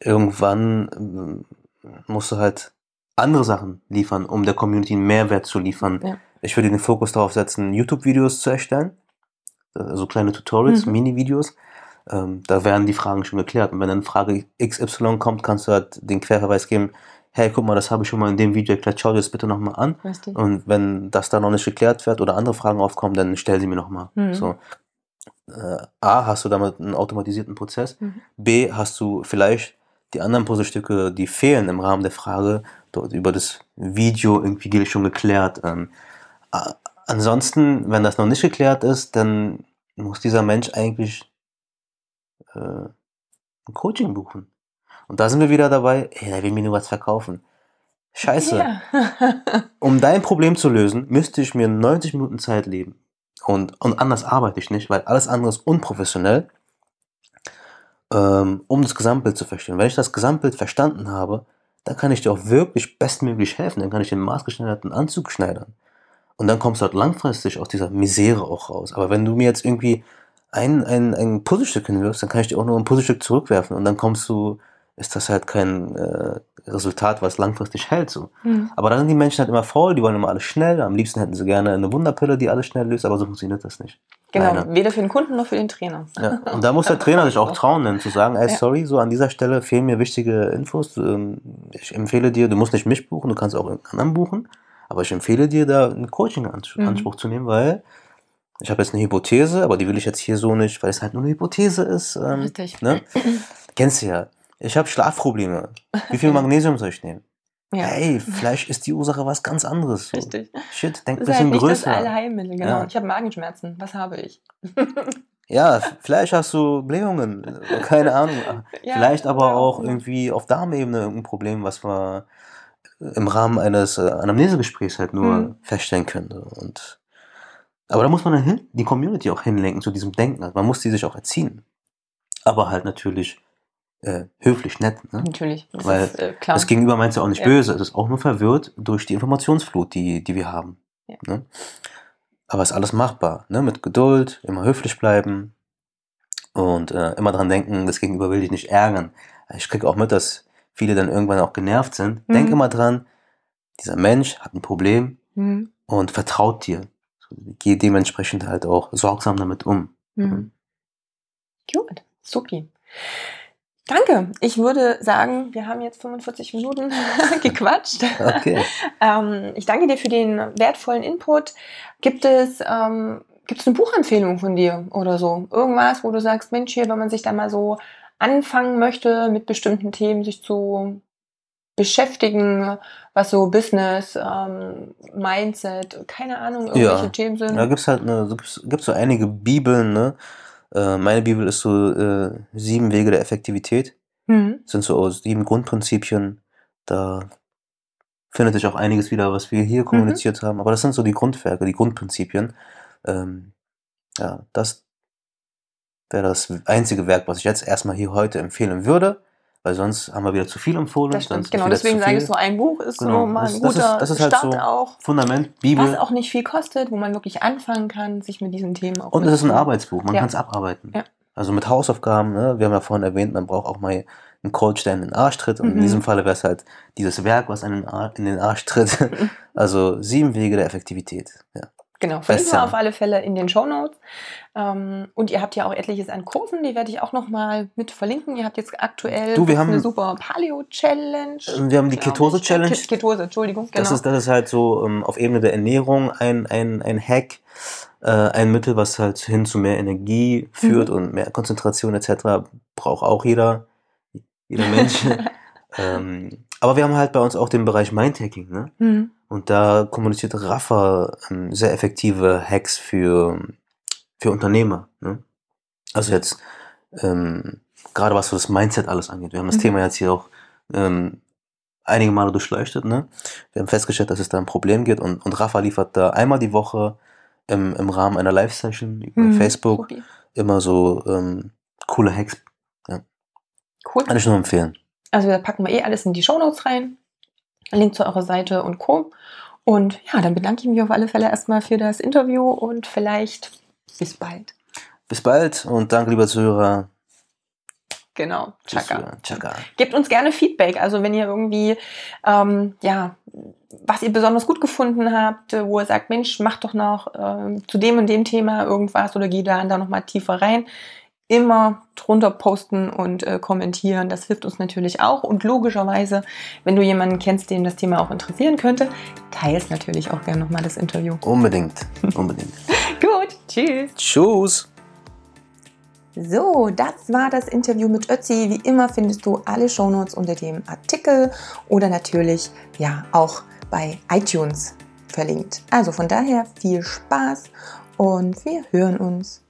irgendwann äh, musst du halt andere Sachen liefern, um der Community einen Mehrwert zu liefern. Ja. Ich würde den Fokus darauf setzen, YouTube-Videos zu erstellen, also kleine Tutorials, mhm. Mini-Videos, ähm, da werden die Fragen schon geklärt. Und wenn dann Frage XY kommt, kannst du halt den Querverweis geben, hey, guck mal, das habe ich schon mal in dem Video erklärt, schau dir das bitte nochmal an. Richtig. Und wenn das dann noch nicht geklärt wird oder andere Fragen aufkommen, dann stell sie mir nochmal. Mhm. So. Äh, A, hast du damit einen automatisierten Prozess. Mhm. B, hast du vielleicht die anderen Puzzlestücke, die fehlen im Rahmen der Frage, dort über das Video irgendwie schon geklärt. Ähm, ansonsten, wenn das noch nicht geklärt ist, dann muss dieser Mensch eigentlich äh, ein Coaching buchen. Und da sind wir wieder dabei, ey, der will mir nur was verkaufen. Scheiße. Ja. um dein Problem zu lösen, müsste ich mir 90 Minuten Zeit leben. Und, und anders arbeite ich nicht, weil alles andere ist unprofessionell, ähm, um das Gesamtbild zu verstehen. Wenn ich das Gesamtbild verstanden habe, dann kann ich dir auch wirklich bestmöglich helfen. Dann kann ich den maßgeschneiderten Anzug schneidern. Und dann kommst du halt langfristig aus dieser Misere auch raus. Aber wenn du mir jetzt irgendwie ein, ein, ein Puzzlestück hinwirfst, dann kann ich dir auch nur ein Puzzlestück zurückwerfen und dann kommst du, ist das halt kein äh, Resultat, was langfristig hält. So. Mhm. Aber dann sind die Menschen halt immer faul, die wollen immer alles schnell. Am liebsten hätten sie gerne eine Wunderpille, die alles schnell löst, aber so funktioniert das nicht. Genau, Leider. weder für den Kunden noch für den Trainer. Ja. Und da muss der Trainer sich auch trauen, dann zu sagen, ey, sorry, so an dieser Stelle fehlen mir wichtige Infos. Ähm, ich empfehle dir, du musst nicht mich buchen, du kannst auch einen anderen buchen, aber ich empfehle dir, da einen Coaching-Anspruch mhm. zu nehmen, weil ich habe jetzt eine Hypothese, aber die will ich jetzt hier so nicht, weil es halt nur eine Hypothese ist. Ähm, Richtig. Ne? Kennst du ja. Ich habe Schlafprobleme. Wie viel Magnesium soll ich nehmen? Ja. Hey, vielleicht ist die Ursache was ganz anderes. So. Richtig. Shit, denk ein bisschen halt nicht größer. Das Allheilmittel, genau. Ja. Ich habe Magenschmerzen. Was habe ich? ja, vielleicht hast du Blähungen. Keine Ahnung. ja, vielleicht aber auch irgendwie auf Darmebene irgendein Problem, was wir im Rahmen eines äh, Anamnesegesprächs halt nur mhm. feststellen können. Und aber da muss man dann hin, die Community auch hinlenken zu diesem Denken. Also man muss die sich auch erziehen. Aber halt natürlich äh, höflich, nett. Ne? Natürlich. Das Weil ist, äh, das Gegenüber meint ja auch nicht ja. böse. Es ist auch nur verwirrt durch die Informationsflut, die, die wir haben. Ja. Ne? Aber es ist alles machbar. Ne? Mit Geduld, immer höflich bleiben und äh, immer dran denken, das Gegenüber will dich nicht ärgern. Ich kriege auch mit, dass viele dann irgendwann auch genervt sind. Mhm. Denk immer dran, dieser Mensch hat ein Problem mhm. und vertraut dir. Geh dementsprechend halt auch sorgsam damit um. Mhm. Gut, supi. Danke. Ich würde sagen, wir haben jetzt 45 Minuten gequatscht. Okay. ähm, ich danke dir für den wertvollen Input. Gibt es, ähm, gibt es eine Buchempfehlung von dir oder so? Irgendwas, wo du sagst, Mensch, hier, wenn man sich da mal so anfangen möchte, mit bestimmten Themen sich zu beschäftigen, was so Business, ähm, Mindset, keine Ahnung, irgendwelche ja. Themen sind. Da gibt's halt eine, gibt's, gibt's so einige Bibeln, ne? Äh, meine Bibel ist so äh, sieben Wege der Effektivität. Mhm. Sind so sieben Grundprinzipien. Da findet sich auch einiges wieder, was wir hier mhm. kommuniziert mhm. haben. Aber das sind so die Grundwerke, die Grundprinzipien. Ähm, ja, das wäre das einzige Werk, was ich jetzt erstmal hier heute empfehlen würde weil sonst haben wir wieder zu viel empfohlen. Das stimmt, genau. Deswegen sage ich so, ein Buch ist genau. so mal ein das, guter das ist, das ist halt Start so auch. Fundament, Bibel. Was auch nicht viel kostet, wo man wirklich anfangen kann, sich mit diesen Themen auch Und es ist ein Arbeitsbuch, man ja. kann es abarbeiten. Ja. Also mit Hausaufgaben, ne? wir haben ja vorhin erwähnt, man braucht auch mal einen Coach, der in den Arsch tritt. Und mhm. in diesem Falle wäre es halt dieses Werk, was einen in den Arsch tritt. also sieben Wege der Effektivität. Ja. Genau, verlinken wir auf alle Fälle in den Show Notes. Ähm, und ihr habt ja auch etliches an Kursen, die werde ich auch nochmal mit verlinken. Ihr habt jetzt aktuell du, wir haben, eine super Paleo-Challenge. Ähm, wir haben die Ketose-Challenge. Ketose, Entschuldigung. Genau. Das, ist, das ist halt so um, ähm, auf Ebene der Ernährung ein, ein, ein Hack, äh, ein Mittel, was halt hin zu mehr Energie führt mhm. und mehr Konzentration etc. Braucht auch jeder, jeder Mensch. ähm, aber wir haben halt bei uns auch den Bereich Mindhacking. Ne? Mhm. Und da kommuniziert Rafa ähm, sehr effektive Hacks für, für Unternehmer. Ne? Also jetzt ähm, gerade was so das Mindset alles angeht. Wir haben das mhm. Thema jetzt hier auch ähm, einige Male durchleuchtet. Ne? Wir haben festgestellt, dass es da ein Problem gibt und, und Rafa liefert da einmal die Woche im, im Rahmen einer Live-Session über mhm. Facebook okay. immer so ähm, coole Hacks. Ja. Cool. Kann ich nur empfehlen. Also da packen wir eh alles in die Show Notes rein. Link zu eurer Seite und Co. Und ja, dann bedanke ich mich auf alle Fälle erstmal für das Interview und vielleicht bis bald. Bis bald und danke, lieber Zuhörer. Genau, Chaka. Chaka. Gebt uns gerne Feedback. Also wenn ihr irgendwie, ähm, ja, was ihr besonders gut gefunden habt, wo ihr sagt, Mensch, mach doch noch äh, zu dem und dem Thema irgendwas oder geh da, da nochmal tiefer rein immer drunter posten und äh, kommentieren. Das hilft uns natürlich auch. Und logischerweise, wenn du jemanden kennst, dem das Thema auch interessieren könnte, teilst natürlich auch gerne nochmal das Interview. Unbedingt, unbedingt. Gut, tschüss. Tschüss. So, das war das Interview mit Ötzi. Wie immer findest du alle Shownotes unter dem Artikel oder natürlich ja auch bei iTunes verlinkt. Also von daher viel Spaß und wir hören uns.